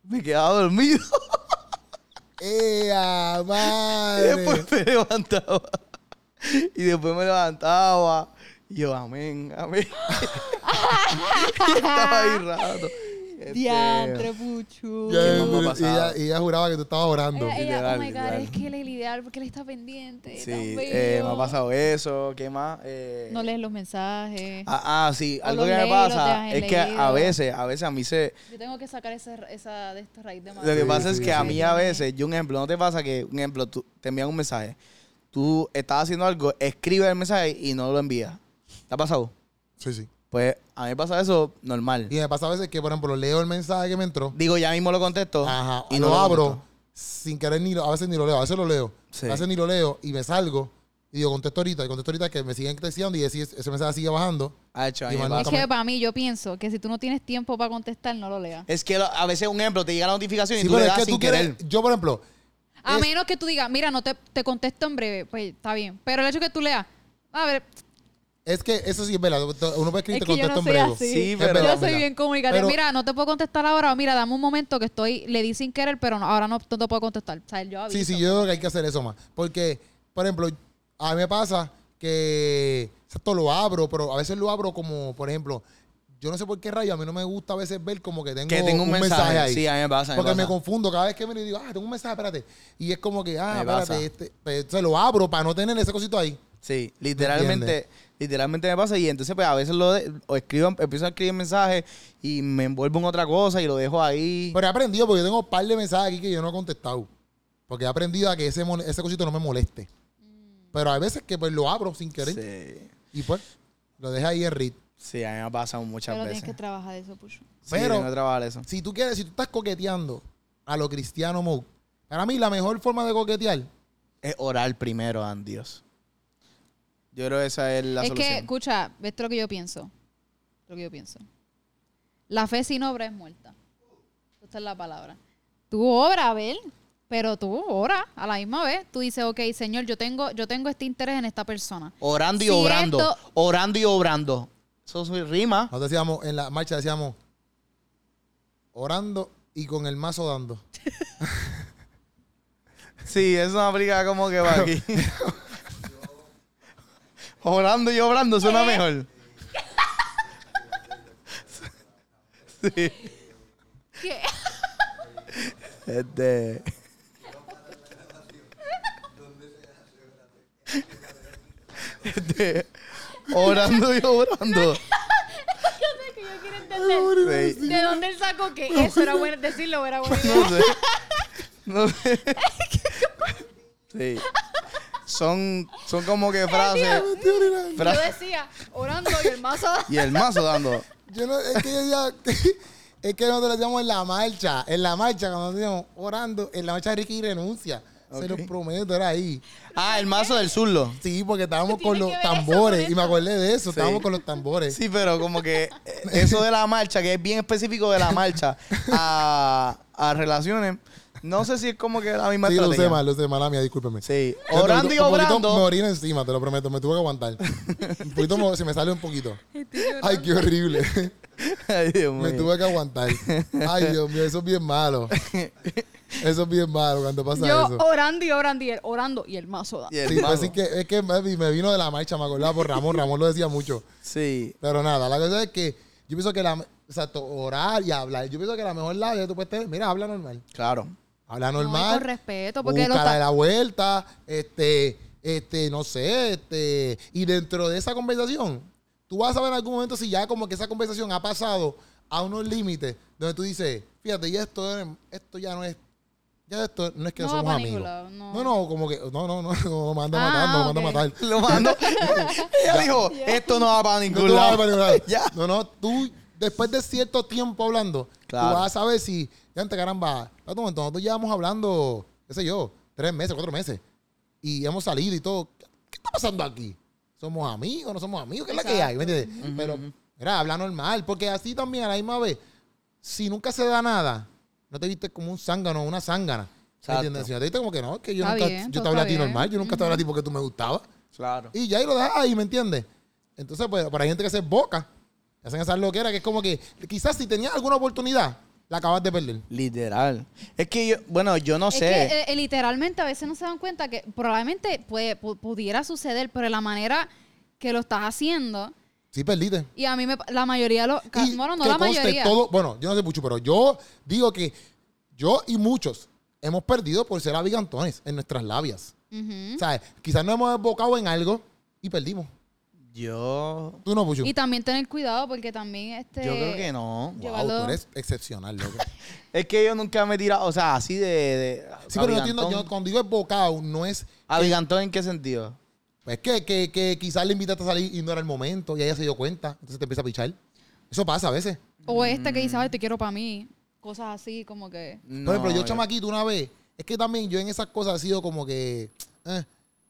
me quedaba dormido ¡Ea, y madre! después me levantaba. Y después me levantaba. Y yo, amén, amén. y estaba ahí rato. Este, Diantre, puchu. Ya, ¿Qué más me ha y ella, y ella juraba que tú estabas orando. Ella, ella, Literal, oh my God, literal. es que él es el ideal porque él está pendiente. Sí, eh, me ha pasado eso. ¿Qué más? Eh, No lees los mensajes. Ah, ah, sí. O Algo que me lees pasa es que a veces, a veces a mí se... Yo tengo que sacar esa, esa de esta raíz de Lo que madre. pasa es sí, que a sí. mí a veces, yo un ejemplo, ¿no te pasa que, un ejemplo, tú te envían un mensaje, tú estás haciendo algo, escribes el mensaje y no lo envías? ¿Te ha pasado? Sí, sí. Pues a mí me pasa eso normal. Y me pasa a veces que, por ejemplo, leo el mensaje que me entró. Digo, ya mismo lo contesto Ajá. y no lo abro contesto. sin querer ni lo, a veces ni lo leo, a veces lo leo. Sí. A veces ni lo leo y me salgo y digo, contesto ahorita, y contesto ahorita que me siguen texteando y ese, ese mensaje sigue bajando. Ah, hecho, Y Es que para mí, yo pienso que si tú no tienes tiempo para contestar, no lo leas. Es que lo- a veces, un ejemplo, te llega la notificación y tú le es das que sin tú quieres, querer. yo por ejemplo, A Es- menos que tú digas, mira, no te, te contesto en breve, pues está bien. Pero el hecho que tú leas, a ver, es que eso sí es verdad, uno puede escribir es te que no contesto en breve. así. Sí, Es pero- verdad, yo es soy verdad. bien comunicativa. Pero- mira, no te puedo contestar ahora. o Mira, dame un momento que estoy, le di sin querer, pero no- ahora no, no te puedo contestar. O sea, yo aviso. Sí, sí, yo creo que hay que hacer eso más. Porque, por ejemplo, a mí me pasa que esto lo abro, pero a veces lo abro como, por ejemplo, yo no sé por qué rayo, a mí no me gusta a veces ver como que tengo, Que tengo un, mensaje. ahí. Sí, a mí me pasa. Porque me pasa. confundo cada vez que me digo, ah, tengo un mensaje, espérate. Y es como que, ah, Me espérate, este, pues, se lo abro para no tener ese cosito ahí. Sí, literalmente, literalmente me pasa y entonces pues a veces lo de- o escribo, empiezo a escribir mensajes y me envuelvo en otra cosa y lo dejo ahí. Pero he aprendido, porque yo tengo un par de mensajes aquí que yo no he contestado. Porque he aprendido a que ese, mon- ese cosito no me moleste. Pero hay veces que pues lo abro sin querer. Sí, Y pues lo dejo ahí en read. sí, a mí me ha pasado muchas Pero veces. tienes que trabajar eso, Pucho. Pero- trabajar eso. Si tú quieres, si tú estás coqueteando a lo cristiano para mí la mejor forma de coquetear Es orar primero a Dios. Yo creo que esa es la es solución. que, escucha, esto es lo que yo pienso. Lo que yo pienso. La fe sin obra es muerta. Esta es la palabra. Tú obra, a ver, pero tú ora a la misma vez. Tú dices, ok, Señor, yo tengo, yo tengo este interés en esta persona. Orando y Si obrando. esto- Orando y obrando. Eso es rima. Nosotros decíamos, en la marcha decíamos, orando y con el mazo dando. Sí, eso aplica como que va aquí. Orando y obrando suena mejor. Sí. ¿Qué? Este. Este. Orando y obrando. Yo sé que yo quiero entender. Sí. ¿De dónde él sacó que eso era bueno decirlo era idea? No sé. No sé. Sí. Son, son como que frases. Yo decía, orando y el mazo. y el mazo dando. Yo no, es que yo decía, es que nosotros lo hacíamos en la marcha, en la marcha, cuando decíamos orando, en la marcha de Ricky renuncia. Se los prometo, era ahí. Ah, el mazo del zurdo. Sí, porque estábamos ¿Qué con los eso tambores. Y me acordé de eso, Sí. estábamos con los tambores. Sí, pero como que eh, eso de la marcha, que es bien específico de la marcha, a, a relaciones, no sé si es como que la misma Sí, lo sé estrategia. mal, lo sé mal, la mía, discúlpeme. Sí, Yo orando y un poquito obrando. Me orino encima, te lo prometo, me tuve que aguantar. un poquito me- se me sale un poquito. Ay, qué horrible. Ay, Dios mío. me tuve que aguantar. Ay, Dios mío, eso es bien malo. Eso es bien malo cuando pasa Yo eso. orando y orando y el, orando y el mazo da. Y el Sí, mazo. así que es que me, me vino de la marcha, me acordaba por Ramón. Ramón lo decía mucho. Sí. Pero nada, la cosa es que yo pienso que la, exacto, orar y hablar. Yo pienso que la mejor labia que tú puedes tener, mira, habla normal. Claro. Habla No, normal. con respeto, porque está- la vuelta, este, este, no sé, este, y dentro de esa conversación, tú vas a saber en algún momento si ya como que esa conversación ha pasado a unos límites donde tú dices, fíjate, ya esto, es- esto ya no es, ya esto no es que No somos amigos. no. no, no, como que, no, no, no, no, me anda Ah, matando, me ok. manda a matar. Lo mando. Ella dijo, esto no va para No ningún lado. ver. No, no, tú, después de cierto tiempo hablando, Claro. tú vas a saber si, ya antes, caramba, espérate un momento, nosotros llevamos hablando, qué sé yo, tres meses, cuatro meses, y hemos salido y todo. ¿Qué, qué está pasando aquí? ¿Somos amigos? ¿No somos amigos? ¿Qué es la que hay? ¿Me entiendes? Pero, mira, habla normal, porque así también a la misma vez, si nunca se da nada, no te viste como un zángano o una zángana. ¿Me entiendes? Si no te viste como que no, es que yo Está nunca, bien, yo te hablé a ti bien. normal, yo nunca te hablé a ti porque tú me gustabas. Claro. Y ya ahí lo dejas ahí, ¿me entiendes? Entonces, pues, para gente que se boca, hacen esas loqueras, que es como que quizás si tenías alguna oportunidad, la acabas de perder. Literal. Es que yo, bueno, yo no Es sé. que eh, eh, literalmente a veces no se dan cuenta que probablemente puede, pu- pudiera suceder, pero la manera que lo estás haciendo. Sí, perdiste. Y a mí me, la mayoría de los ca- Y bueno, no que la conste, mayoría. todo, bueno, yo no sé mucho, pero yo digo que yo y muchos hemos perdido por ser abigantones en nuestras labias. Ujú. ¿Sabes? Quizás nos hemos embocado en algo y perdimos. Yo. Tú no, Puchu. Y también tener cuidado porque también este Yo creo que no. Wow, llevarlo- tú eres excepcional, loco. Es que yo nunca me he tirado, o sea, así de. de Sí, pero yo entiendo, yo cuando digo embocado, no es ¿Abigantón en qué sentido? Pues que, que, que quizás le invitaste a salir y no era el momento y ella se dio cuenta, entonces te empieza a pichar. Eso pasa a veces. O este que dice, ay, te quiero para mí. Cosas así como que... No, Por ejemplo, yo chamaquito una vez, es que también yo en esas cosas he sido como que eh,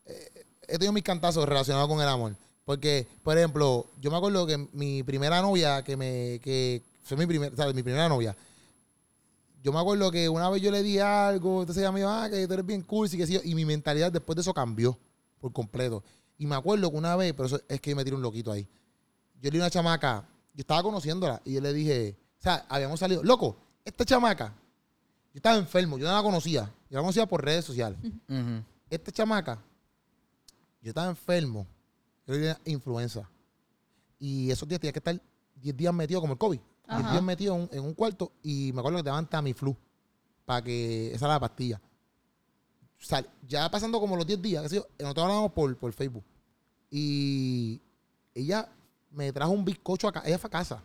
eh, he tenido mis cantazos relacionados con el amor. Porque, por ejemplo, yo me acuerdo que mi primera novia, que me, que fue mi primer, ¿sabes? Mi primera novia. Yo me acuerdo que una vez yo le di algo, entonces ella me dijo, ah, que tú eres bien cool, y que sí, y mi mentalidad después de eso cambió por completo. Y me acuerdo que una vez, pero eso es que yo me tiré un loquito ahí. Yo le di una chamaca, yo estaba conociéndola, y yo le dije, o sea, habíamos salido, loco, esta chamaca, yo estaba enfermo, yo no la conocía, yo la conocía por redes sociales. Esta chamaca, yo estaba enfermo, yo tenía influenza. Y esos días tenía que estar 10 días metido como el COVID. 10 Ajá. días metido en, un- en un cuarto y me acuerdo que te daban Tamiflu para que esa era la pastilla. O sea, ya pasando como los 10 días, qué sé yo, nosotros hablamos por, por Facebook. Y ella me trajo un bizcocho acá. Ella fue a casa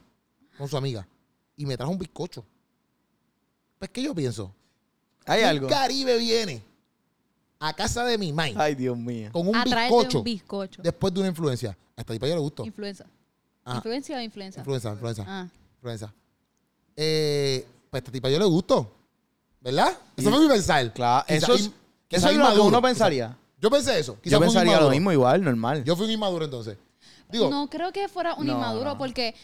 con su amiga y me trajo un bizcocho. Pues, ¿qué yo pienso? ¿Hay algo? Caribe viene a casa de mi mai Ay, Dios mío. con un bizcocho un bizcocho. después de una influencia. A esta tipa yo le gustó. Influenza. Ajá. ¿Influencia o influenza? Influenza, influenza, Ah. influenza. Eh, pues a esta tipa yo le gustó. ¿Verdad? Eso Y- fue mi pensar. Claro, Quizá eso es, in- eso quizá es lo que inmaduro. uno pensaría. Yo pensé eso. Quizá Yo un pensaría lo inmaduro. mismo igual, normal. Yo fui un inmaduro entonces. Digo, no creo que fuera un No, inmaduro no. porque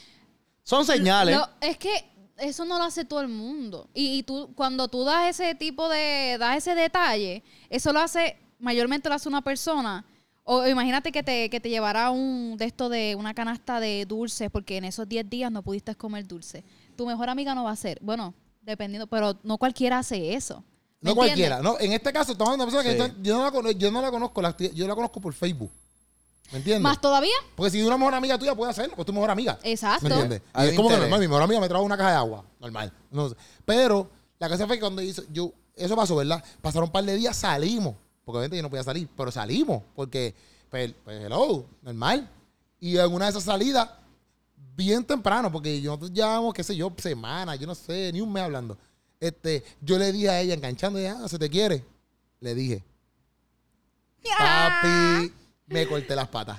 Son señales. lo- es que eso no lo hace todo el mundo. Y, y tú, cuando tú das ese tipo de, das ese detalle, eso lo hace, mayormente lo hace una persona O imagínate que te, que te llevara un de esto de una canasta de dulces porque en esos 10 días no pudiste comer dulce. Tu mejor amiga no va a ser. Bueno, dependiendo, pero no cualquiera hace eso. ¿Me No entiendes? cualquiera. No, en este caso, estamos hablando de una persona Sí. que yo, yo no la, yo no la conozco, la yo la conozco por Facebook. ¿Me entiendes? ¿Más todavía? Porque si una mejor amiga tuya puede hacerlo, pues tu mejor amiga. Exacto. ¿Me entiendes? Y Hay es como que interés. normal, mi mejor amiga me trajo una caja de agua. Normal. No sé. Pero la cosa fue que cuando hizo, yo, eso pasó, ¿verdad? Pasaron un par de días, salimos. Porque obviamente yo no podía salir, pero salimos. Porque, pues, pues, hello, normal. Y en una de esas salidas, bien temprano, porque nosotros llevamos, qué sé yo, semanas, yo no sé, ni un mes hablando. Este, yo le dije a ella, enganchando, ah, ¿se te quiere? Le dije, papi, me corté las patas.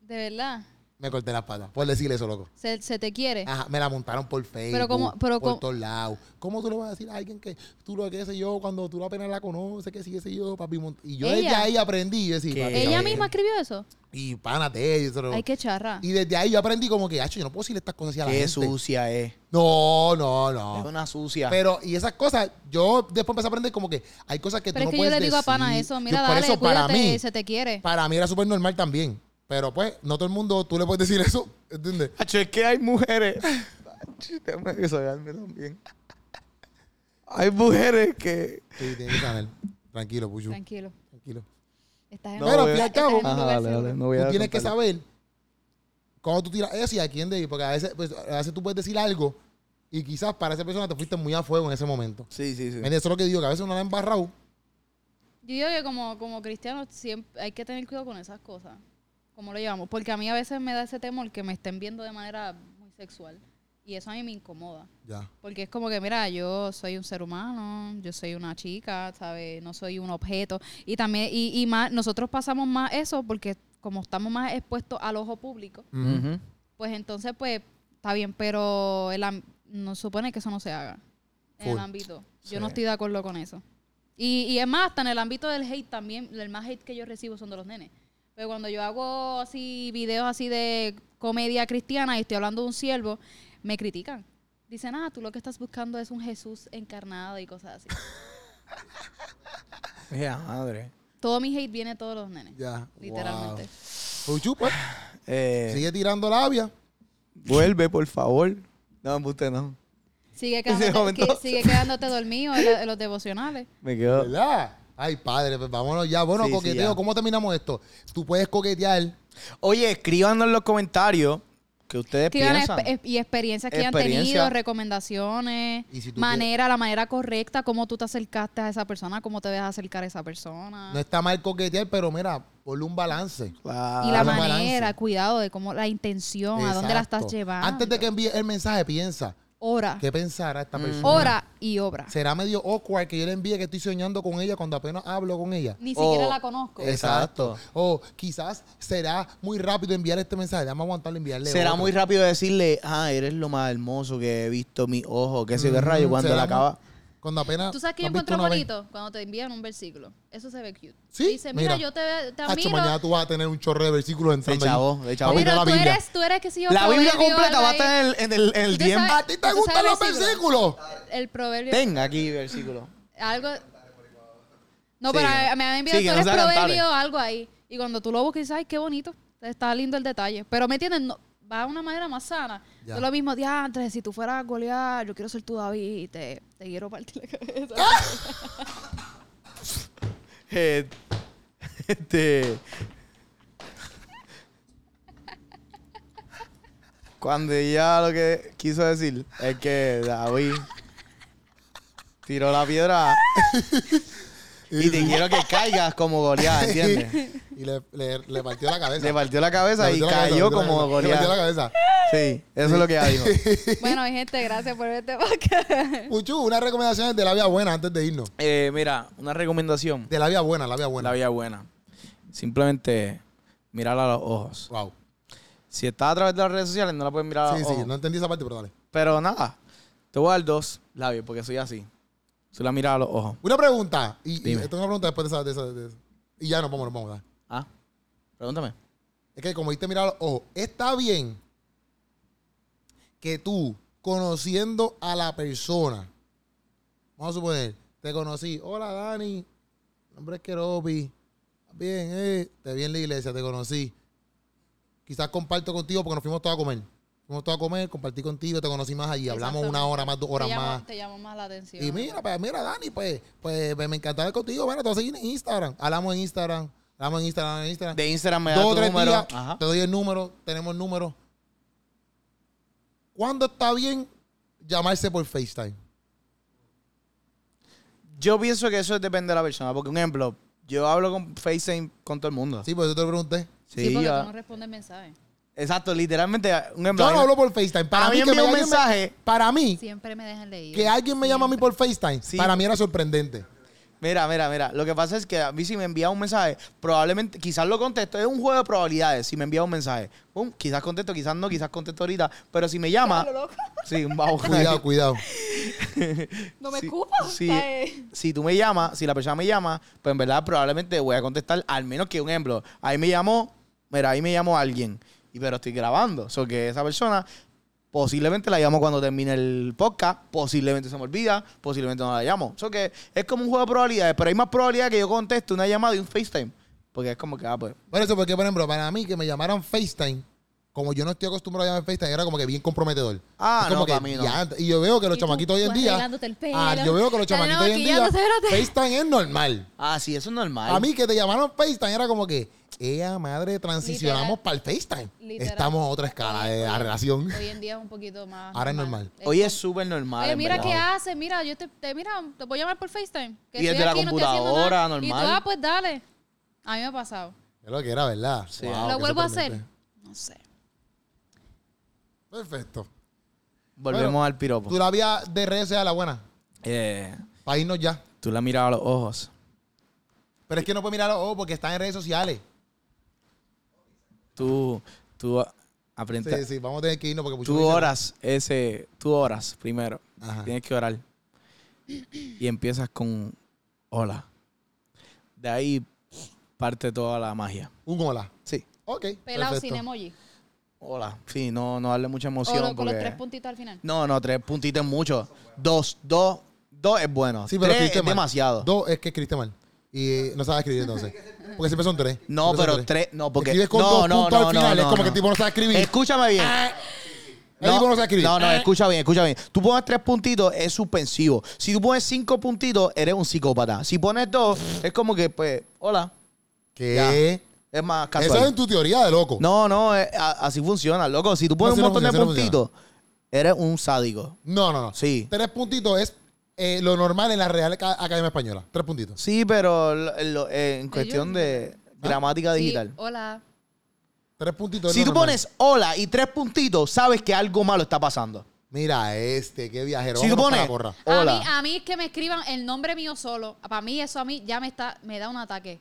De verdad. Me corté las patas. Por decirle eso, loco. Se, se te quiere. Ajá, me la montaron por Facebook. Pero cómo- pero por todos lados. ¿Cómo tú le vas a decir a alguien que tú lo que sé yo, cuando tú apenas la conoces, que sí, qué sé yo, papi? mont- Y yo desde ahí aprendí. Yo decía, ¿Qué? papi, ¿Ella misma escribió eso? Y pánate. Y, eso, Ay, qué charra. y desde ahí yo aprendí como que, hacho, yo no puedo decirle estas cosas así a la Qué gente. sucia es. No, no, Es no. una sucia. Pero, y esas cosas, yo después empecé a aprender como que hay cosas que Pero tú es no que yo puedes le digo a Pana decir. eso. Yo- Mira, por dale, eso, para cuídate, mí, se te quiere. para mí era súper normal también. Pero pues, no todo el mundo, tú le puedes decir eso, ¿entiendes? Hacho, es que hay mujeres. Déjame desahogarme también. Hay mujeres que. Sí, tienes que saber. Tranquilo, Puchu. Tranquilo. Tranquilo. Estás en No, Pero, al fin y al estás cabo, en un Ajá, lugar dale, seguro. dale, no voy tú tienes que saber cuando tú tiras eso y a quién de Porque a veces, pues, a veces tú puedes decir algo y quizás para esa persona te fuiste muy a fuego en ese momento. Sí, sí, sí. Eso es lo que digo, que a veces uno la ha embarrado. Yo digo que como, como cristiano siempre hay que tener cuidado con esas cosas. Como lo llevamos. Porque a mí a veces me da ese temor que me estén viendo de manera muy sexual. Y eso a mí me incomoda. Ya. Porque es como que, mira, yo soy un ser humano, yo soy una chica, ¿sabes? No soy un objeto. Y también, y, y más, nosotros pasamos más eso porque como estamos más expuestos al ojo público, Ujú. pues entonces, pues, está bien, pero el, am- no supone que eso no se haga en el ámbito. Yo Sí. no estoy de acuerdo con eso. Y, y es más, hasta en el ámbito del hate también, el más hate que yo recibo son de los nenes. Pero cuando yo hago así videos así de comedia cristiana y estoy hablando de un siervo, me critican. Dicen, ah, tú lo que estás buscando es un Jesús encarnado y cosas así. Mira, madre. Todo mi hate viene de todos los nenes. Ya. Literalmente. Wow. Puchu, pues, Eh, sigue tirando labia. Vuelve, por favor. No, usted no. Sigue quedándote, que- sigue quedándote dormido en, la- en los devocionales. Me quedo. ¿Verdad? Ay, padre, pues vámonos ya. Bueno, Sí, sí, coqueteo, ya. ¿cómo terminamos esto? Tú puedes coquetear. Oye, escríbanos en los comentarios que ustedes Escriban piensan. exp- y experiencias que hayan Experiencia. tenido, recomendaciones, Y si tú manera, la manera correcta, cómo tú te acercaste a esa persona, cómo te ves acercar a esa persona. No está mal coquetear, pero mira, ponle un balance. Claro. y la un balance. manera, cuidado de cómo la intención, a dónde la estás Exacto. llevando. Antes de que envíe el mensaje, piensa. Hora, ¿Qué pensará esta persona? hora y obra. ¿Será medio awkward que yo le envíe que estoy soñando con ella cuando apenas hablo con ella? Ni siquiera O- la conozco. Exacto. O quizás será muy rápido enviar este mensaje. Déjame aguantarlo y enviarle Será otro. muy rápido decirle, ah, eres lo más hermoso que he visto mi ojo, que sé qué Mm, rayo, cuando será la muy- acaba. Cuando apenas... ¿Tú sabes que yo encuentro una vez. bonito? Cuando te envían un versículo. Eso se ve cute. Sí, Dice, mira, mira. yo te, te Hacho, admiro. mañana tú vas a tener un chorro de versículos entrando De chavo, de chavo. No la tú Biblia. eres, tú eres que si yo La Biblia completa va a estar en el, en el, en el ¿Tú DM. sabes- ¿A ti te ¿Tú gustan los versículo? versículos? El proverbio. Tenga aquí versículo. Algo. No, Sí. pero me han enviado tú eres proverbio o algo ahí. Y cuando tú lo buscas dices, ay, qué bonito. Está lindo el detalle. Pero me entiendes, no, va de una manera más sana. Ya. Es lo mismo, diantres, si tú fueras Goliat, yo quiero ser tu David y te, te quiero partir la cabeza. Eh, Este. Cuando ella lo que quiso decir es que David tiró la piedra y te quiero que caigas como Goliat, ¿entiendes? y le, le- le partió la cabeza. Le partió la cabeza y cayó como cabeza, Le partió la Goliat. cabeza. Sí, eso es lo que ella dijo. bueno, mi gente, gracias por verte podcast. Puchu, unas recomendaciones de la vía buena antes de irnos. Eh, mira, una recomendación. De la vía buena, la vía buena. La vida buena. Simplemente mirarla a los ojos. Wow. Si estás a través de las redes sociales, no la puedes mirar a los Sí, sí, ojos. no entendí esa parte, pero dale. Pero nada, te voy a dar dos labios porque soy así. Soy la mirada a los ojos. Una pregunta. Y, y Dime. esto es una pregunta después de esa. De esa, de esa. Y ya nos vamos, nos vamos. dale. Ah, pregúntame. Es que como diste mirar a los ojos, está bien que tú, conociendo a la persona, vamos a suponer, te conocí, hola Dani, mi nombre es Keropi, Bien, eh, te vi en la iglesia, te conocí. Quizás comparto contigo porque nos fuimos todos a comer. Fuimos todos a comer, compartí contigo, te conocí más allí. Hablamos una hora más, dos horas te más. Te llamo más la atención. Y mira, pues, mira, Dani, pues, pues me encanta hablar contigo. Bueno, te voy a seguir en Instagram. Hablamos en Instagram. Hablamos en Instagram, en Instagram. De Instagram me da Dos tu tres número. días, Ajá. te doy el número, tenemos el número. ¿Cuándo está bien llamarse por FaceTime? Yo pienso que eso depende de la persona. Porque, un ejemplo, yo hablo con FaceTime con todo el mundo. Sí, pues yo te lo pregunté. Sí, porque ya. tú no respondes mensajes. Exacto, literalmente, un ejemplo. Yo no hablo por FaceTime. Para a mí, mí que envía me, un me- mensaje. para mí, Siempre me dejan leído. que alguien me llama a mí por FaceTime, Sí. para mí era sorprendente. Mira, mira, mira. Lo que pasa es que a mí si me envía un mensaje, probablemente, quizás lo contesto. Es un juego de probabilidades. Si me envía un mensaje, quizás contesto, quizás no, quizás contesto ahorita. Pero si me llama, loco. sí, un bajo. Cuidado, cuidado. No me o sea, eh, si tú me llamas, si la persona me llama, pues en verdad probablemente voy a contestar, al menos que un ejemplo. Ahí me llamó, mira, ahí me llamó alguien, y pero estoy grabando. O sea, que esa persona posiblemente la llamo cuando termine el podcast, posiblemente se me olvida, posiblemente no la llamo. O sea, que es como un juego de probabilidades, pero hay más probabilidad que yo conteste una llamada y un FaceTime. Porque es como que, ah, pues. Por eso, porque, por ejemplo, para mí que me llamaran FaceTime, como yo no estoy acostumbrado a llamar FaceTime, era como que bien comprometedor. Ah, Es como no, que para mí no. ya- y yo veo que los tú, chamaquitos hoy en día. el pelo. Ah, yo veo que los chamaquitos hoy en día. FaceTime es normal. Ah, sí, eso es normal. A mí que te llamaron FaceTime era como que, ella madre, transicionamos para el FaceTime. Literal. Estamos a otra escala de la relación. Hoy en día es un poquito más. Ahora es normal. Hoy es súper normal. Oye, mira qué haces, mira, yo te, te- mira, te voy a llamar por FaceTime. Que Y desde la no computadora, nada. Y tú, normal. ah, pues dale. A mí me ha pasado. Es lo que era, ¿verdad? Sí. Wow, ¿Lo vuelvo a hacer? No sé. Perfecto. Volvemos Bueno, al piropo. ¿Tu la vía de redes a la buena? Eh, Para irnos ya. tú la mirabas a los ojos. Pero es que no puedo mirar los ojos porque están en redes sociales. Tú, tú aprendiste. Sí, sí, vamos a tener que irnos porque Tú dice- oras ese, tú oras primero. Ajá. Tienes que orar. Y empiezas con hola. De ahí parte toda la magia. Un hola. Sí. Ok. Pelado sin emoji. Hola. Sí, no, no darle mucha O emoción. lo- con los porque- tres puntitos al final. No, no, tres puntitos es mucho. Dos, dos, dos es bueno. Sí, pero tres escribiste es mal. demasiado. Dos es que escribiste mal. Y eh, no sabes escribir entonces. Porque siempre son tres. No, Siempre son pero tres, no, porque. Escribes con no, dos no, puntos no, al final. no, es como no. que el tipo no sabe escribir. Escúchame bien. el tipo no sabe escribir. No, no, escucha bien, escucha bien. Tú pones tres puntitos, es suspensivo. Si tú pones cinco puntitos, eres un psicópata. Si pones dos, es como que, pues, hola. ¿Qué? Es más Eso es casual. en tu teoría de loco. No, no, eh, a- así funciona, loco. Si tú pones No, un no montón de funciona, así no puntitos, eres un sádico. No, no, no. Sí. Tres puntitos es eh, lo normal en la Real Aca- Academia Española. Tres puntitos. Sí, pero lo- lo- eh, en cuestión de gramática Sí, digital. hola. Tres puntitos. es Si lo tú normal. pones hola y tres puntitos, sabes que algo malo está pasando. Mira este, qué viajero. Si tú Vámonos para pones la porra. hola. A mí, a mí es que me escriban el nombre mío solo. Para mí eso a mí ya me está, me da un ataque.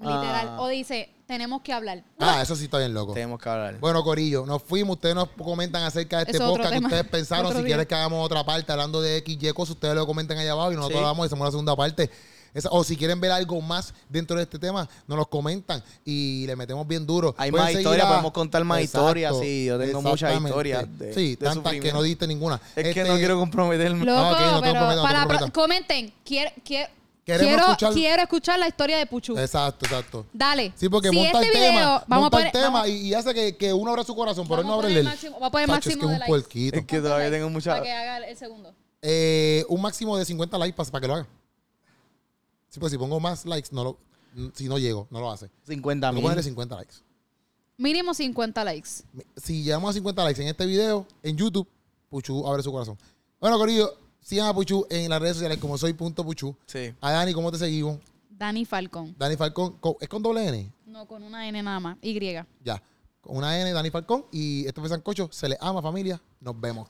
Literal. Ah. O dice, tenemos que hablar. Ah, eso sí está bien loco. Tenemos que hablar. Bueno, Corillo, nos fuimos. Ustedes nos comentan acerca de este Eso es otro podcast que tema. ustedes pensaron. Otro Si día. quieren que hagamos otra parte hablando de X, Y cosas, ustedes lo comentan allá abajo y nosotros Sí. hablamos y hacemos la segunda parte. Esa- o si quieren ver algo más dentro de este tema, nos los comentan y le metemos bien duro. Hay Pueden más historias, a- podemos contar más historias, sí, yo tengo muchas exactamente. historias de- sí, de tantas que sufrimiento. no diste ninguna. es que Este, no quiero comprometerme. Loco, Ah, ok, no te pero no te para la pro- comprometas. comenten. Quiero, quiero, quiero, escuchar- quiero escuchar la historia de Puchu. Exacto, exacto. Dale. Sí, porque si monta este el video, tema, vamos monta a el poner, tema vamos- y, y hace que, que uno abra su corazón, pero él no abre el... máximo- Voy a poner Chacho, es máximo que es de un likes. puerquito. Es que todavía tengo mucha. Para que haga el, el segundo. Eh, un máximo de 50 likes para, que lo haga. Sí, pues si pongo más likes, no lo, si no llego, no lo hace. 50 Tengo que mil. ponerle 50 likes. Mínimo 50 likes. Si llegamos a 50 likes en este video, en YouTube, Puchu abre su corazón. Bueno, Corillo, sigan a Puchu en las redes sociales como soy punto Puchu. Sí. A Dani, ¿cómo te seguimos? Dani Falcón. Dani Falcón, ¿es con doble N? No, con una N nada más. Y. Ya. Con una N, Dani Falcón. Y esto fue Sancocho. Se les ama, familia. Nos vemos.